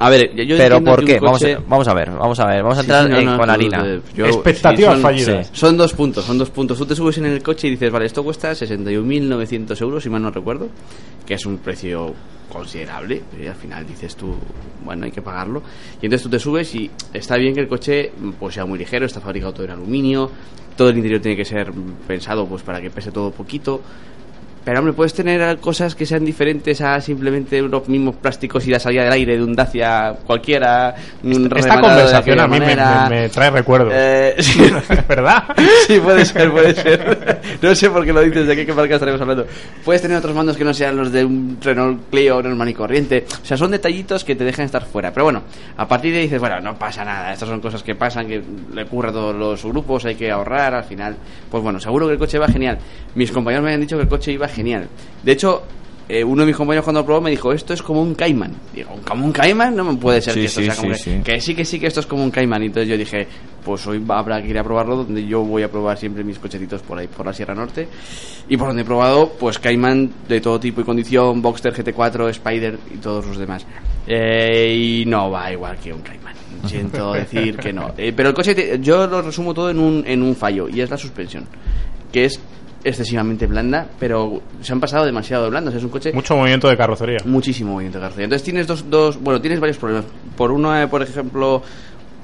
A ver, yo Pero ¿por que qué? un Vamos, coche- a, vamos a ver, vamos a ver, vamos a Sí, entrar sí, no, en- no, con harina. eh, Expectativas son- fallidas. sí, Son dos puntos, son dos puntos. Tú te subes en el coche y dices, vale, esto cuesta 61.900 euros, si mal no recuerdo, que es un precio considerable. Y al final dices tú, bueno, hay que pagarlo. Y entonces tú te subes y está bien que el coche pues sea muy ligero, está fabricado todo en aluminio, todo el interior tiene que ser pensado pues para que pese todo poquito. Pero hombre, puedes tener cosas que sean diferentes a simplemente los mismos plásticos y la salida del aire de un Dacia cualquiera. un Esta conversación a mí me, me- me trae recuerdos. Eh, sí. ¿Verdad? Sí, puede ser, puede ser. No sé por qué lo dices, de qué, qué marca estaremos hablando. Puedes tener otros mandos que no sean los de un Renault Clio normal y corriente. O sea, son detallitos que te dejan estar fuera. Pero bueno, a partir de ahí dices, bueno, no pasa nada. Estas son cosas que pasan, que le ocurre a todos los grupos, hay que ahorrar al final. Pues bueno, seguro que el coche va genial. Mis compañeros me han dicho que el coche iba genial. De hecho, eh, uno de mis compañeros cuando lo probó me dijo, esto es como un Cayman. Digo, ¿como un Cayman? No me puede ser Sí, que esto sí, sea como sí, que, sí. que sí, que sí, que esto es como un Cayman. Y entonces yo dije, pues hoy habrá que ir a probarlo donde yo voy a probar siempre mis cochecitos por ahí, por la Sierra Norte. Y por donde he probado, pues Cayman de todo tipo y condición, Boxster GT4, Spider y todos los demás. Eh, y no va igual que un Cayman. Siento decir que no. Eh, pero el coche, te- yo lo resumo todo en un, en un fallo, y es la suspensión. Que es excesivamente blanda, pero se han pasado demasiado blandos. Es un coche Mucho movimiento de carrocería. muchísimo movimiento de carrocería. Entonces tienes dos, dos, bueno, tienes varios problemas. Por uno, eh, por ejemplo,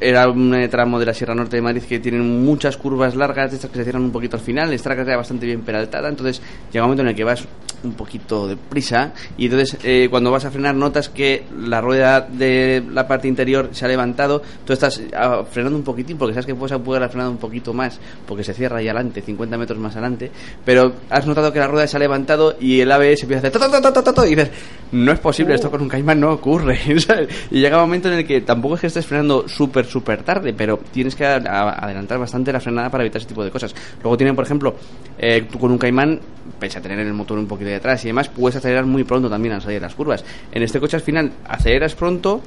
era un eh, tramo de la Sierra Norte de Madrid que tienen muchas curvas largas, de estas que se cierran un poquito al final, está la carretera bastante bien peraltada, entonces llega un momento en el que vas un poquito de prisa y entonces eh, cuando vas a frenar notas que la rueda de la parte interior se ha levantado, tú estás ah, frenando un poquitín porque sabes que puedes poder haber frenado un poquito más porque se cierra ahí adelante, 50 metros más adelante, pero has notado que la rueda se ha levantado y el ABS empieza a hacer ta, y dices, no es posible, esto con un Cayman no ocurre, ¿sabes? Y llega un momento en el que tampoco es que estés frenando súper, súper tarde, pero tienes que adelantar bastante la frenada para evitar ese tipo de cosas. Luego tienen, por ejemplo, eh, tú con un Cayman, pese a tener el motor un poquito de atrás y demás, puedes acelerar muy pronto también al salir de las curvas. En este coche al final aceleras pronto,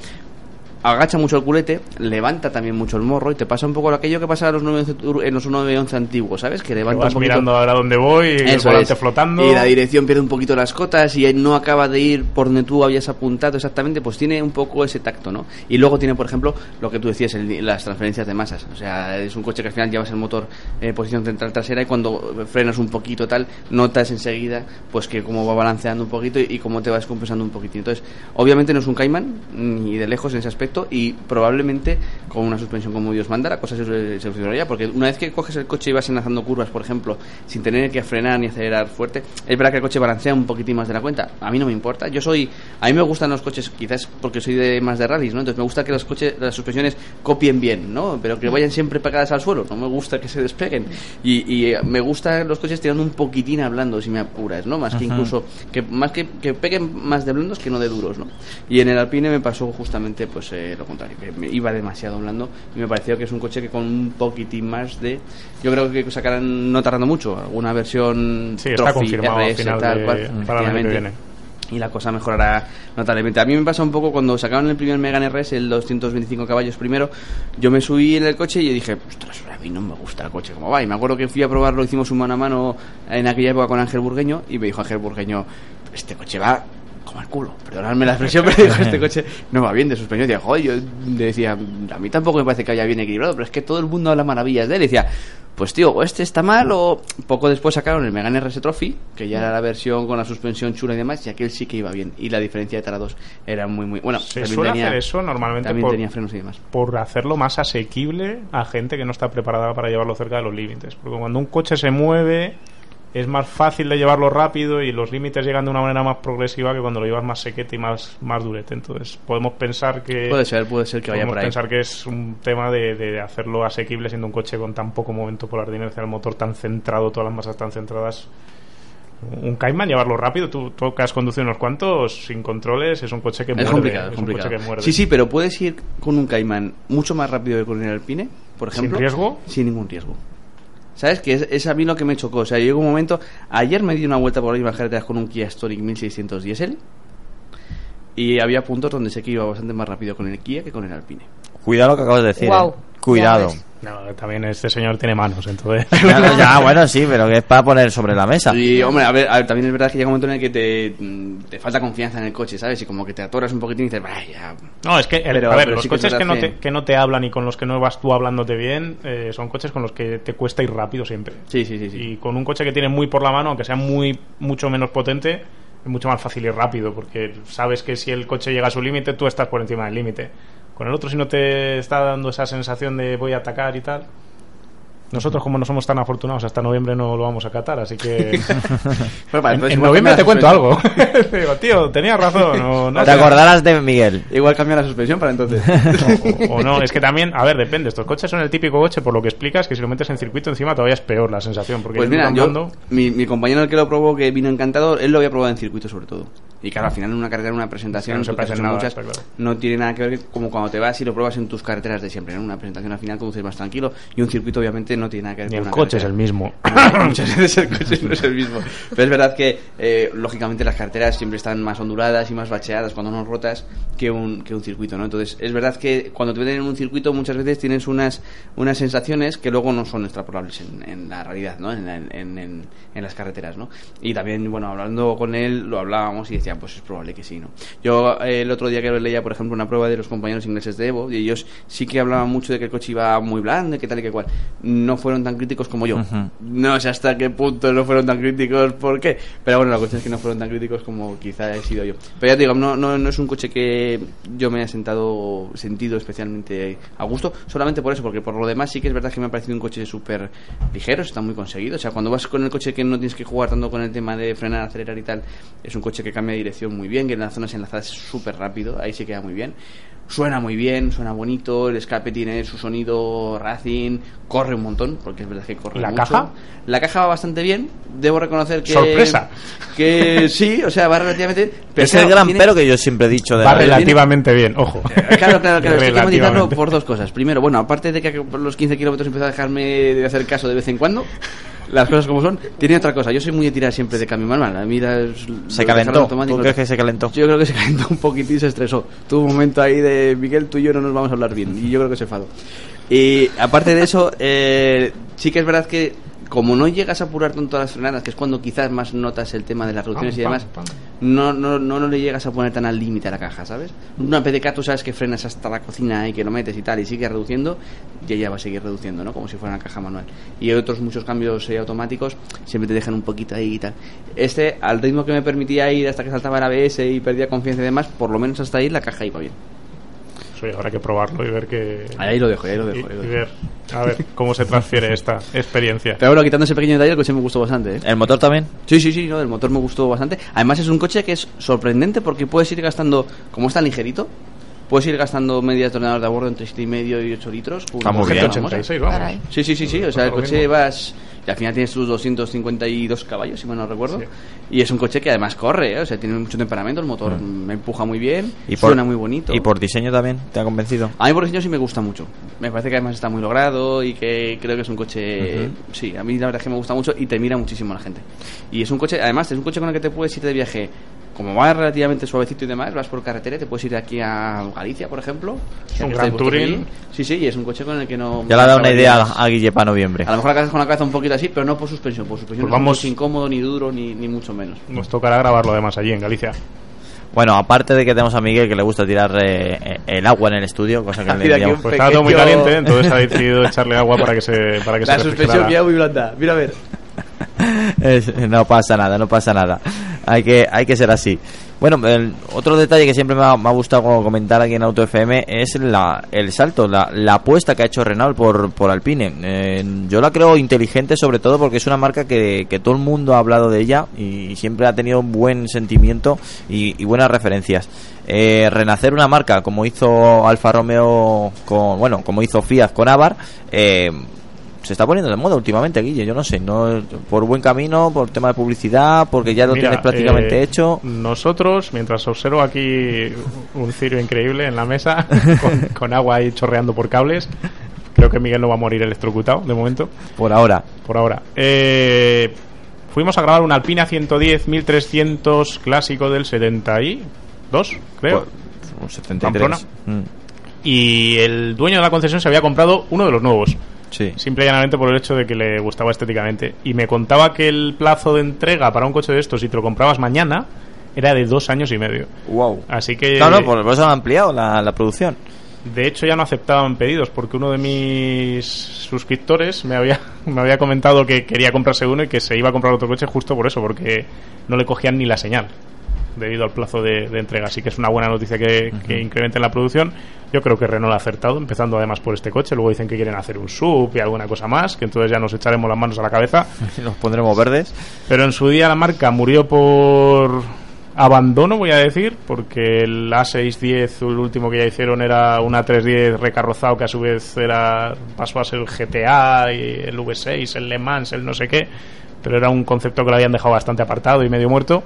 agacha mucho el culete, levanta también mucho el morro y te pasa un poco aquello que pasa en los 911, en los 911 antiguos, ¿sabes? Que levanta vas un poquito- mirando ahora dónde voy, y el volante es. flotando. Y la dirección pierde un poquito las cotas y no acaba de ir por donde tú habías apuntado exactamente, pues tiene un poco ese tacto, ¿no? Y luego tiene, por ejemplo, lo que tú decías, el- las transferencias de masas. O sea, es un coche que al final llevas el motor en posición central trasera y cuando frenas un poquito tal, notas enseguida pues que cómo va balanceando un poquito y, y cómo te vas compensando un poquitín. Entonces, obviamente no es un Cayman, ni de lejos en ese aspecto y probablemente con una suspensión como Dios manda la cosa se, solucionaría porque una vez que coges el coche y vas enlazando curvas, por ejemplo, sin tener que frenar ni acelerar fuerte, es verdad que el coche balancea un poquitín más de la cuenta. A mí no me importa. Yo soy, a mí me gustan los coches, quizás porque soy de más de rallies, ¿no? Entonces me gusta que los coches, las suspensiones copien bien, ¿no? Pero que vayan siempre pegadas al suelo. No me gusta que se despeguen. Y, y, eh, me gusta los coches tirando un poquitín a blando, si me apuras, ¿no? Más que Ujú. incluso que más que, que peguen más de blandos que no de duros, ¿no? Y en el Alpine me pasó justamente pues eh, lo contrario, que me iba demasiado blando y me pareció que es un coche que con un poquitín más de yo creo que sacarán no tardando mucho, alguna versión Sí, está Trophy, confirmado al RS, final tal de- cual, para el año que efectivamente. viene. Y la cosa mejorará notablemente. A mí me pasa un poco cuando sacaron el primer Megane RS, el 225 caballos primero, yo me subí en el coche y yo dije, ostras, a mí no me gusta el coche como va. Y me acuerdo que fui a probarlo, hicimos un mano a mano en aquella época con Ángel Burgueño y me dijo Ángel Burgueño, este coche va como el culo, perdonadme la expresión, pero dijo, este coche no va bien de suspensión. Decía, joder, yo decía, a mí tampoco me parece que vaya bien equilibrado, pero es que todo el mundo habla maravillas de él. Y decía, pues tío, o este está mal o poco después sacaron el Megane RS Trophy, que ya era la versión con la suspensión chula y demás, y aquel sí que iba bien. Y la diferencia de dos era muy, muy... Bueno, Se suele tenía- hacer eso normalmente por, tenía frenos y demás. por hacerlo más asequible a gente que no está preparada para llevarlo cerca de los límites. Porque cuando un coche se mueve es más fácil de llevarlo rápido y los límites llegan de una manera más progresiva que cuando lo llevas más sequete y más, más durete. Entonces podemos pensar que... Puede ser, puede ser que vaya por ahí. pensar que es un tema de, de hacerlo asequible siendo un coche con tan poco momento polar de inercia, el motor tan centrado, todas las masas tan centradas. Un Cayman, llevarlo rápido, tú, tú que has conducido unos cuantos sin controles, es un coche que Es muerde. complicado, es es un complicado. coche que muerde. Sí, sí, pero puedes ir con un Cayman mucho más rápido que con el Alpine, por ¿Sin ejemplo. riesgo? Sin ningún riesgo. ¿Sabes? Que es, es a mí lo que me chocó. O sea, llegó un momento. Ayer me di una vuelta por las mismas carreteras con un Kia Stonic 1600 diésel. Y había puntos donde sé que iba bastante más rápido con el Kia que con el Alpine. Cuidado lo que acabas de decir. Eh. Cuidado. No, también este señor tiene manos, entonces. Ya, ya, bueno, sí, pero que es para poner sobre la mesa. Y, hombre, a ver, a ver, también es verdad que llega un momento en el que te, mm, te falta confianza en el coche, ¿sabes? Y como que te atoras un poquitín y dices, vaya. No, es que, el- Pero- a ver, pero los sí coches que no, te, que no te hablan y con los que no vas tú hablándote bien eh, son coches con los que te cuesta ir rápido siempre. Sí, sí, sí. sí. Y con un coche que tiene muy por la mano, aunque sea muy mucho menos potente, es mucho más fácil ir rápido, porque sabes que si el coche llega a su límite, tú estás por encima del límite. Con el otro, si no te está dando esa sensación de voy a atacar y tal. Nosotros, como no somos tan afortunados, hasta noviembre no lo vamos a catar, así que. En, pues noviembre te cuento algo. digo, tío, tenías razón. O, no Te acordarás de Miguel. Igual cambia la suspensión para entonces. o, o no, es que también, a ver, depende. Estos coches son el típico coche, por lo que explicas, que si lo metes en circuito encima todavía es peor la sensación. Porque Pues ir mira, yo, mi, mi compañero el que lo probó, que vino encantado, él lo había probado en circuito sobre todo. Y claro, al final en una carretera, en una presentación, No se nada, muchas, claro. no tiene nada que ver como cuando te vas y lo pruebas en tus carreteras de siempre. En una presentación al final conduces más tranquilo y un circuito obviamente no tiene nada que ver con el una coche es el mismo. Muchas veces el coche no es el mismo. Pero es verdad que, eh, lógicamente, las carreteras siempre están más onduladas y más bacheadas cuando no rotas que un, que un circuito, ¿no? Entonces, es verdad que cuando te meten en un circuito muchas veces tienes unas, unas sensaciones que luego no son extrapolables en, en la realidad, ¿no? En, en, en- en las carreteras, ¿no? Y también, bueno, hablando con él, lo hablábamos y decía, pues es probable que sí, ¿no? Yo eh, el otro día que leía, por ejemplo, una prueba de los compañeros ingleses de Evo y ellos sí que hablaban mucho de que el coche iba muy blando que tal y que cual. No fueron tan críticos como yo. No sé hasta qué punto no fueron tan críticos, ¿por qué? Pero bueno, la cuestión es que no fueron tan críticos como quizá he sido yo. Pero ya te digo, no, no, no es un coche que yo me haya sentado, sentido especialmente a gusto, solamente por eso, porque por lo demás sí que es verdad que me ha parecido un coche súper ligero, está muy conseguido. O sea, cuando vas con el coche que no tienes que jugar tanto con el tema de frenar, acelerar y tal, es un coche que cambia de dirección muy bien, que en las zonas enlazadas es súper rápido, ahí sí queda muy bien. Suena muy bien, suena bonito, el escape tiene su sonido racing, corre un montón, porque es verdad que corre ¿La mucho. caja? La caja va bastante bien, debo reconocer que... ¡Sorpresa! Que sí, o sea, va relativamente... Pero es el claro, gran tiene- pero que yo siempre he dicho de Va la- relativamente bien, ojo. Claro, claro, claro. Esto hay que por dos cosas. Primero, bueno, aparte de que por los 15 kilómetros empezó a dejarme de hacer caso de vez en cuando, las cosas como son, tiene otra cosa. Yo soy muy de tirar siempre de cambio manual. A mí las- Se calentó. ¿Tú crees que se calentó? Yo creo que se calentó un poquitín y se estresó. Tuvo un momento ahí de Miguel, tú y yo no nos vamos a hablar bien. Y yo creo que se enfadó. Y aparte de eso, eh, sí que es verdad que como no llegas a apurar tanto las frenadas, que es cuando quizás más notas el tema de las reducciones y demás, pam, pam. no, no, no, no le llegas a poner tan al límite a la caja, ¿sabes? Una PDK tú sabes que frenas hasta la cocina y que lo metes y tal y sigue reduciendo y ella va a seguir reduciendo, ¿no? Como si fuera una caja manual. Y otros muchos cambios eh, automáticos siempre te dejan un poquito ahí y tal. Este, al ritmo que me permitía ir hasta que saltaba el ABS y perdía confianza y demás, por lo menos hasta ahí la caja iba bien. Sí, habrá que probarlo y ver que. Ahí lo dejo, ahí lo y, dejo. ahí lo y dejo. ver, a ver cómo se transfiere esta experiencia. Pero bueno, quitando ese pequeño detalle, el coche me gustó bastante, ¿eh? ¿El motor también? Sí, sí, sí, no, el motor me gustó bastante. Además es un coche que es sorprendente porque puedes ir gastando, como es tan ligerito, puedes ir gastando medias toneladas de a bordo entre 7,5 y 8 litros. Está una muy bien. cosita famosa. 86, vamos. Caray. Sí, sí, sí, sí, o sea, el coche vas... Y al final tienes tus 252 caballos, si mal no recuerdo. Sí. Y es un coche que además corre, ¿eh? o sea, tiene mucho temperamento, el motor me empuja muy bien, Mm. ¿Y por, suena muy bonito. ¿Y por diseño también? ¿Te ha convencido? A mí por diseño sí me gusta mucho. Me parece que además está muy logrado y que creo que es un coche... Sí, a mí la verdad es que me gusta mucho y te mira muchísimo la gente. Y es un coche, además, es un coche con el que te puedes ir de viaje. Como va relativamente suavecito y demás, vas por carretera y te puedes ir aquí a Galicia, por ejemplo. Es Ya un gran touring. Sí, sí, y es un coche con el que no... Ya le ha dado una idea a, a Guille para noviembre. A lo mejor acabas con la cabeza un poquito así, pero no por suspensión. Por suspensión Pues no es vamos- coche incómodo, ni duro, ni, ni mucho menos. Nos tocará grabarlo además allí en Galicia. Bueno, aparte de que tenemos a Miguel que le gusta tirar eh, el agua en el estudio, cosa que le Pues estaba todo muy pequeño- caliente, entonces ha decidido echarle agua para que se para que La se suspensión ya muy blanda. Mira a ver. Es- no pasa nada, no pasa nada. Hay que, hay que ser así. Bueno, el otro detalle que siempre me ha, me ha gustado comentar aquí en Auto FM es la, el salto, la, la apuesta que ha hecho Renault por, por Alpine. Eh, yo la creo inteligente sobre todo porque es una marca que, que todo el mundo ha hablado de ella y siempre ha tenido un buen sentimiento y, y buenas referencias. Eh, renacer una marca como hizo Alfa Romeo con, bueno, como hizo Fiat con Avar, eh, se está poniendo de moda últimamente, Guille. Yo no sé, no por buen camino, por tema de publicidad, porque ya lo Mira, tienes prácticamente eh, hecho. Nosotros, mientras observo aquí un cirio increíble en la mesa, con, con agua ahí chorreando por cables, creo que Miguel no va a morir electrocutado de momento, Por ahora. por ahora. Eh, fuimos a grabar un Alpina 110 1300 clásico del 72, creo. Por 73. Pamplona. Mm, Y el dueño de la concesión se había comprado uno de los nuevos. Sí. Simple y llanamente por el hecho de que le gustaba estéticamente. Y me contaba que el plazo de entrega para un coche de estos, si te lo comprabas mañana, era de dos años y medio. Wow. Así que, Claro, por por eso han ampliado la, la producción. de hecho, ya no aceptaban pedidos porque uno de mis suscriptores me había, me había comentado que quería comprarse uno y que se iba a comprar otro coche justo por eso, porque no le cogían ni la señal debido al plazo de, de entrega. Así que es una buena noticia que, que incrementen la producción. Yo creo que Renault ha acertado, empezando además por este coche. Luego dicen que quieren hacer un sub y alguna cosa más, que entonces ya nos echaremos las manos a la cabeza. Los pondremos verdes. Pero en su día la marca murió por abandono, voy a decir, porque el A610, el último que ya hicieron, era una 310 recarrozado que a su vez era pasó a ser el GTA, y el V6, el Le Mans, el no sé qué, pero era un concepto que lo habían dejado bastante apartado y medio muerto.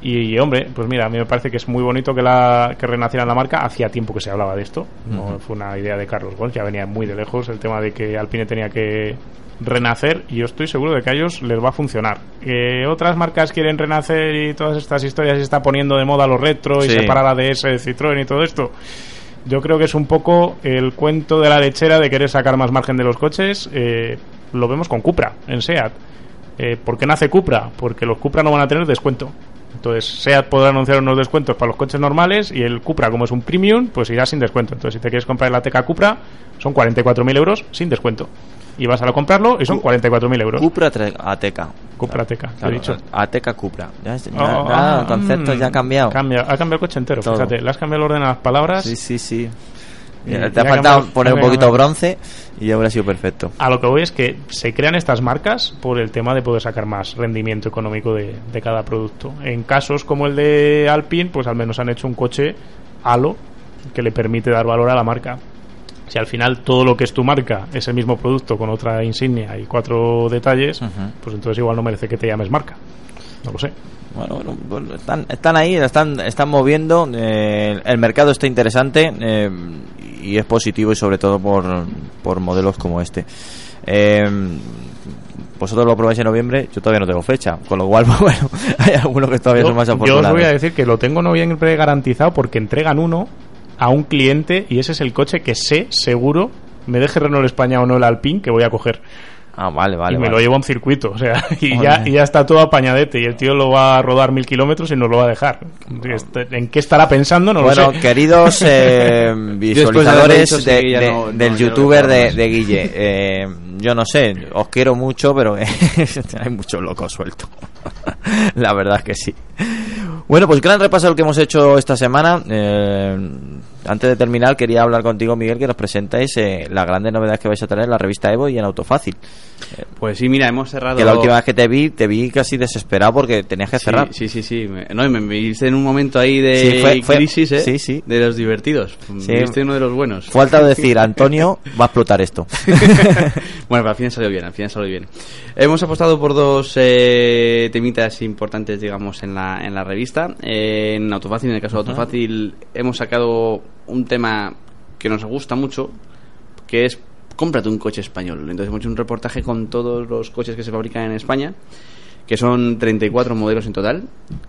Y hombre, pues mira, a mí me parece que es muy bonito que la que renaciera la marca. Hacía tiempo que se hablaba de esto. No fue una idea de Carlos Ghosn, ya venía muy de lejos el tema de que Alpine tenía que renacer y yo estoy seguro de que a ellos les va a funcionar. Que otras marcas quieren renacer y todas estas historias se está poniendo de moda lo retro y Sí. separar a DS de Citroën y todo esto. Yo creo que es un poco el cuento de la lechera de querer sacar más margen de los coches. Eh, lo vemos con Cupra, en SEAT. Eh, ¿Por qué nace Cupra? Porque los Cupra no van a tener descuento. Entonces, SEAT podrá anunciar unos descuentos para los coches normales y el Cupra, como es un premium, pues irá sin descuento. Entonces, si te quieres comprar la Teca Cupra, son 44.000 euros sin descuento. Y vas a comprarlo y son 44.000 euros. Cupra Ateca. Cupra Teca, te he Claro, dicho. Ateca Cupra. Ya, ya- Oh, ya ah, el concepto mm, ya ha cambiado. Cambia, ha cambiado el coche entero, Todo. fíjate. Le has cambiado el orden a las palabras. Sí, sí, sí. Ya, ya te ha faltado poner un poquito bronce y ya hubiera sido perfecto. A lo que voy es que se crean estas marcas por el tema de poder sacar más rendimiento económico de, de cada producto. En casos como el de Alpine, pues al menos han hecho un coche halo que le permite dar valor a la marca. Si al final todo lo que es tu marca es el mismo producto con otra insignia y cuatro detalles, pues entonces igual no merece que te llames marca. No lo sé. Bueno, están, están ahí, están, están moviendo. eh, el mercado está interesante eh, y es positivo y sobre todo por, por modelos como este. Eh, vosotros lo probáis en noviembre, yo todavía no tengo fecha, con lo cual, bueno, hay algunos que todavía Yo, son más yo os afortunados. voy a decir que lo tengo no bien garantizado porque entregan uno a un cliente y ese es el coche que sé, seguro, me deje Renault España o no el Alpine, que voy a coger. Ah, vale, vale. y me vale. lo llevo a un circuito, o sea, y ya, y ya está todo apañadete. Y el tío lo va a rodar mil kilómetros y nos lo va a dejar. Este- ¿En qué estará pensando? No bueno, lo sé. queridos eh, visualizadores de- de- no- del no youtuber de, Guille, eh, yo no sé, os quiero mucho, pero hay mucho loco suelto. La verdad es que sí. Bueno, pues gran repaso el que hemos hecho esta semana. Eh, antes de terminar, quería hablar contigo, Miguel, que nos presentáis eh, las grandes novedades que vais a tener en la revista Evo y en Autofácil. Pues sí, mira, hemos cerrado. Que la última vez que te vi, te vi casi desesperado porque tenías que Sí, cerrar. Sí, sí, sí. No, y me, viste en un momento ahí de Sí, fue- fue- crisis, ¿eh? sí, sí. De los divertidos. Sí. Viste uno de los buenos. Falta decir, Antonio, va a explotar esto. bueno, pero al final salió bien, al final salió bien. Hemos apostado por dos eh, temitas importantes, digamos, en la, en la revista. Eh, en Autofácil, en el caso de Autofácil, hemos sacado un tema que nos gusta mucho, que es cómprate un coche español. Entonces hemos hecho un reportaje con todos los coches que se fabrican en España que son 34 modelos en total,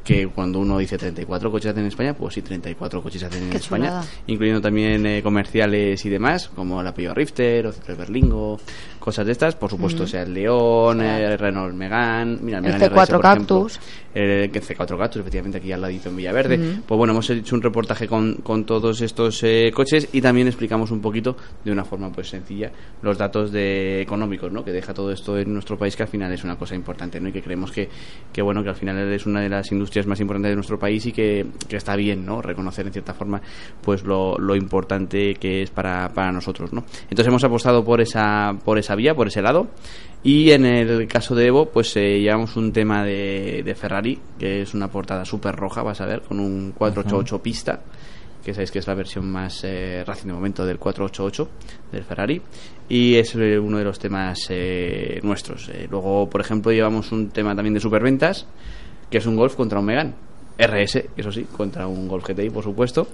que cuando uno dice 34 coches hacen en España, pues sí, 34 coches hacen en Qué España, chulada. incluyendo también eh, comerciales y demás, como la Peugeot Rifter o el Berlingo, cosas de estas, por supuesto, sea el León, el Renault Megane, mira, El Megane C4 RS, por ejemplo, Cactus. el C4 Cactus, efectivamente aquí al ladito en Villaverde. Mm. Pues bueno, hemos hecho un reportaje con, con todos estos eh, coches y también explicamos un poquito, de una forma pues sencilla, los datos de económicos, ¿no? Que deja todo esto en nuestro país, que al final es una cosa importante, ¿no? Y que creemos que, que bueno, que al final es una de las industrias más importantes de nuestro país y que, que está bien, ¿no? Reconocer en cierta forma, pues lo, lo importante que es para, para nosotros, ¿no? Entonces hemos apostado por esa, por esa vía, por ese lado. Y en el caso de Evo, pues eh, llevamos un tema de, de Ferrari, que es una portada súper roja, vas a ver, con un 488 pista, que sabéis que es la versión más eh, reciente de momento del 488 del Ferrari, y es eh, uno de los temas eh, nuestros. Luego, por ejemplo, llevamos un tema también de superventas, que es un Golf contra un Megan. RS, eso sí, contra un Golf GTI, por supuesto.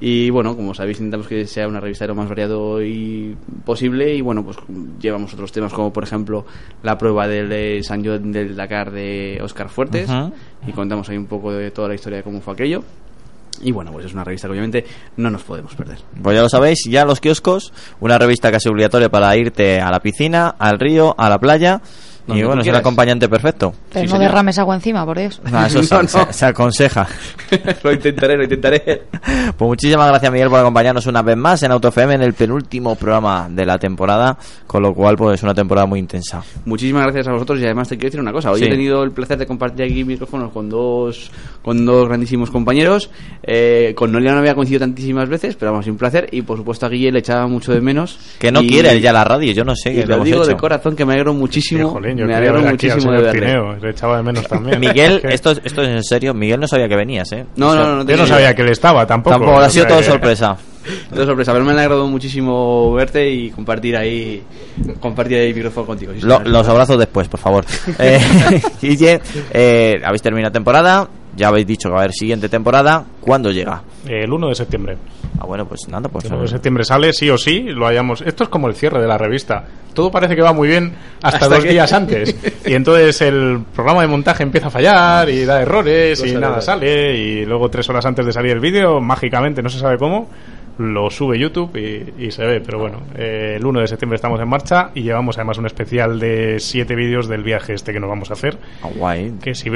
Y bueno, como sabéis, intentamos que sea una revista de lo más variado y posible. Y bueno, pues llevamos otros temas como, por ejemplo, la prueba del eh, San John del Dakar de Oscar Fuertes. Y contamos ahí un poco de toda la historia de cómo fue aquello. Y bueno, pues es una revista que obviamente no nos podemos perder. Pues ya lo sabéis, ya los kioscos, una revista casi obligatoria para irte a la piscina, al río, a la playa. Y bueno, es el acompañante perfecto. Pero Sí, no señor. derrames agua encima, por Dios. Ah, eso se, No, no. se- se aconseja. lo intentaré, lo intentaré. Pues muchísimas gracias Miguel por acompañarnos una vez más en AutoFM en el penúltimo programa de la temporada, con lo cual pues es una temporada muy intensa. Muchísimas gracias a vosotros y además te quiero decir una cosa. Hoy Sí. he tenido el placer de compartir aquí micrófonos con dos, con dos grandísimos compañeros. Eh, con Noelia no había coincidido tantísimas veces, pero vamos, un placer. Y por supuesto a Guille le echaba mucho de menos. Que no Y- quiere ya la radio, yo no sé Y qué le lo hemos digo hecho. de corazón que me alegro muchísimo. Jolín, yo me quería alegro ver aquí al muchísimo de verle. Tineo, le echaba de menos también. Miguel, esto, esto es en serio, Miguel no sabía que venías, ¿eh? No, O sea, no, no, no Yo no sabía que él estaba tampoco. Tampoco, ha sido todo que- sorpresa. Todo sorpresa, pero me ha alegrado muchísimo verte y compartir ahí compartir ahí el micrófono contigo. los abrazos después, por favor. Eh, Guille, eh, habéis terminado temporada, ya habéis dicho que va a haber siguiente temporada. ¿Cuándo llega? El 1 de septiembre. Ah, bueno, pues nada, pues... El 1 de septiembre sale, sí o sí, lo hayamos. Esto es como el cierre de la revista. Todo parece que va muy bien hasta, Hasta dos que- días antes. Y entonces el programa de montaje empieza a fallar y da errores y nada sale. Y luego, tres horas antes de salir el vídeo, mágicamente, no se sabe cómo, lo sube YouTube y, y se ve. Pero bueno, eh, el 1 de septiembre estamos en marcha y llevamos además un especial de siete vídeos del viaje este que nos vamos a hacer. Ah, guay. Que si,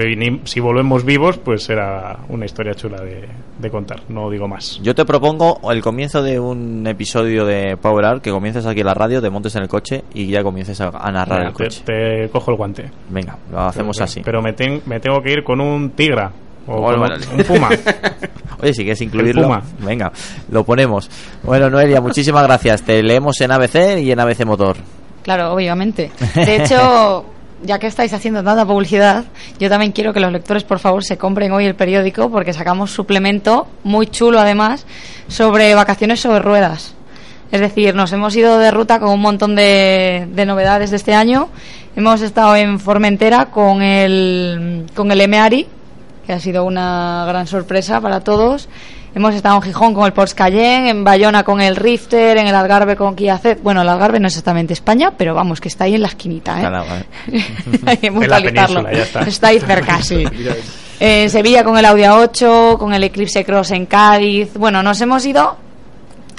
si volvemos vivos, pues será una historia chula de, de contar. No digo más. Yo te propongo el comienzo de un episodio de Power Hour, que comiences aquí en la radio, te montes en el coche y ya comiences a, a narrar Venga, el te- coche. te cojo el guante. Venga, lo hacemos Pero- así. Pero me, ten- me tengo que ir con un tigra. O Bueno, un puma. Oye, si quieres incluirlo, Puma. venga, lo ponemos. Bueno, Noelia, muchísimas gracias. Te leemos en ABC y en ABC Motor. Claro, obviamente. De hecho, ya que estáis haciendo tanta publicidad, yo también quiero que los lectores, por favor, se compren hoy el periódico porque sacamos suplemento muy chulo, además, sobre vacaciones sobre ruedas. Es decir, nos hemos ido de ruta con un montón de, de novedades de este año. Hemos estado en Formentera con el, con el Emeari, que ha sido una gran sorpresa para todos. Hemos estado en Gijón con el Porsche Cayenne, en Bayona con el Rifter, en el Algarve con Kia Z. Bueno, el Algarve no es exactamente España, pero vamos, que está ahí en la esquinita, ¿eh? Nada, vale. Hay que En la puntualizarlo. península, ya está. ahí cerca, sí. En Sevilla con el Audi A8, con el Eclipse Cross en Cádiz. Bueno, nos hemos ido,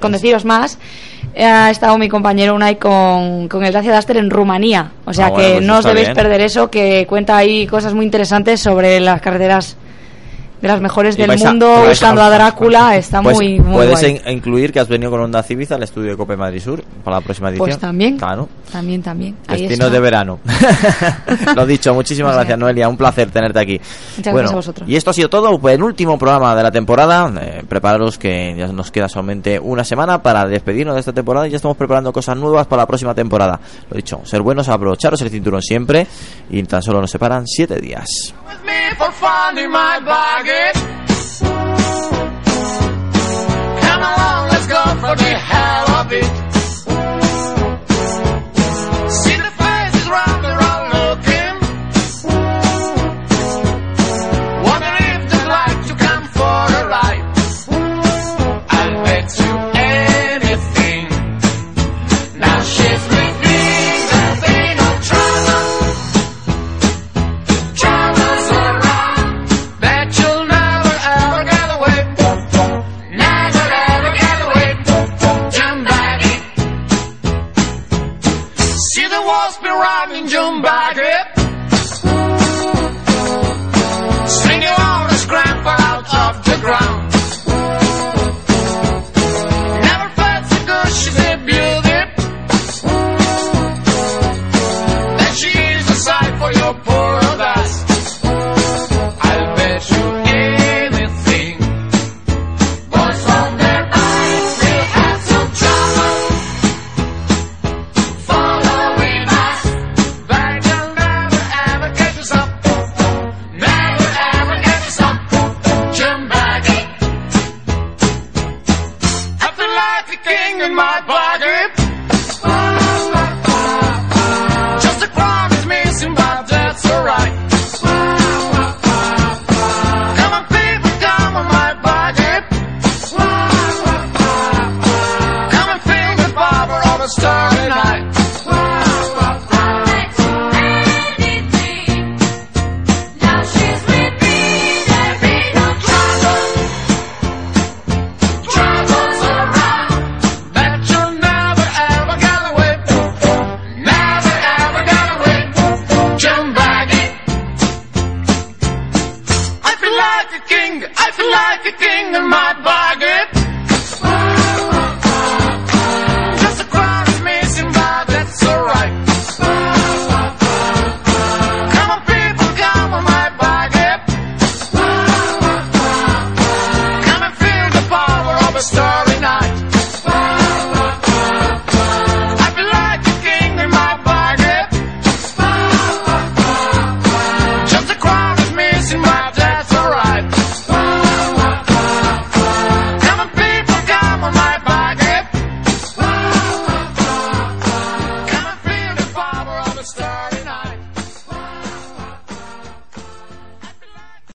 con deciros más, eh, ha estado mi compañero Unai con, con el Dacia Duster en Rumanía. O sea Ah, bueno, que pues no os debéis bien. perder eso, que cuenta ahí cosas muy interesantes sobre las carreteras de las mejores Y del a- mundo, a- buscando a Drácula. Está Pues muy, muy puedes guay. in- incluir que has venido con Honda Civic al estudio de Cope Madrid Sur para la próxima edición. Pues también. Claro. También, también. Ahí está. de verano. Lo dicho, muchísimas O sea, gracias Noelia, un placer tenerte aquí. Muchas bueno, gracias a vosotros. Y esto ha sido todo, penúltimo programa de la temporada. Eh, prepararos que ya nos queda solamente una semana para despedirnos de esta temporada y ya estamos preparando cosas nuevas para la próxima temporada. Lo dicho, ser buenos, aprovecharos el cinturón siempre y tan solo nos separan siete días. With me for finding my baggage. Come along,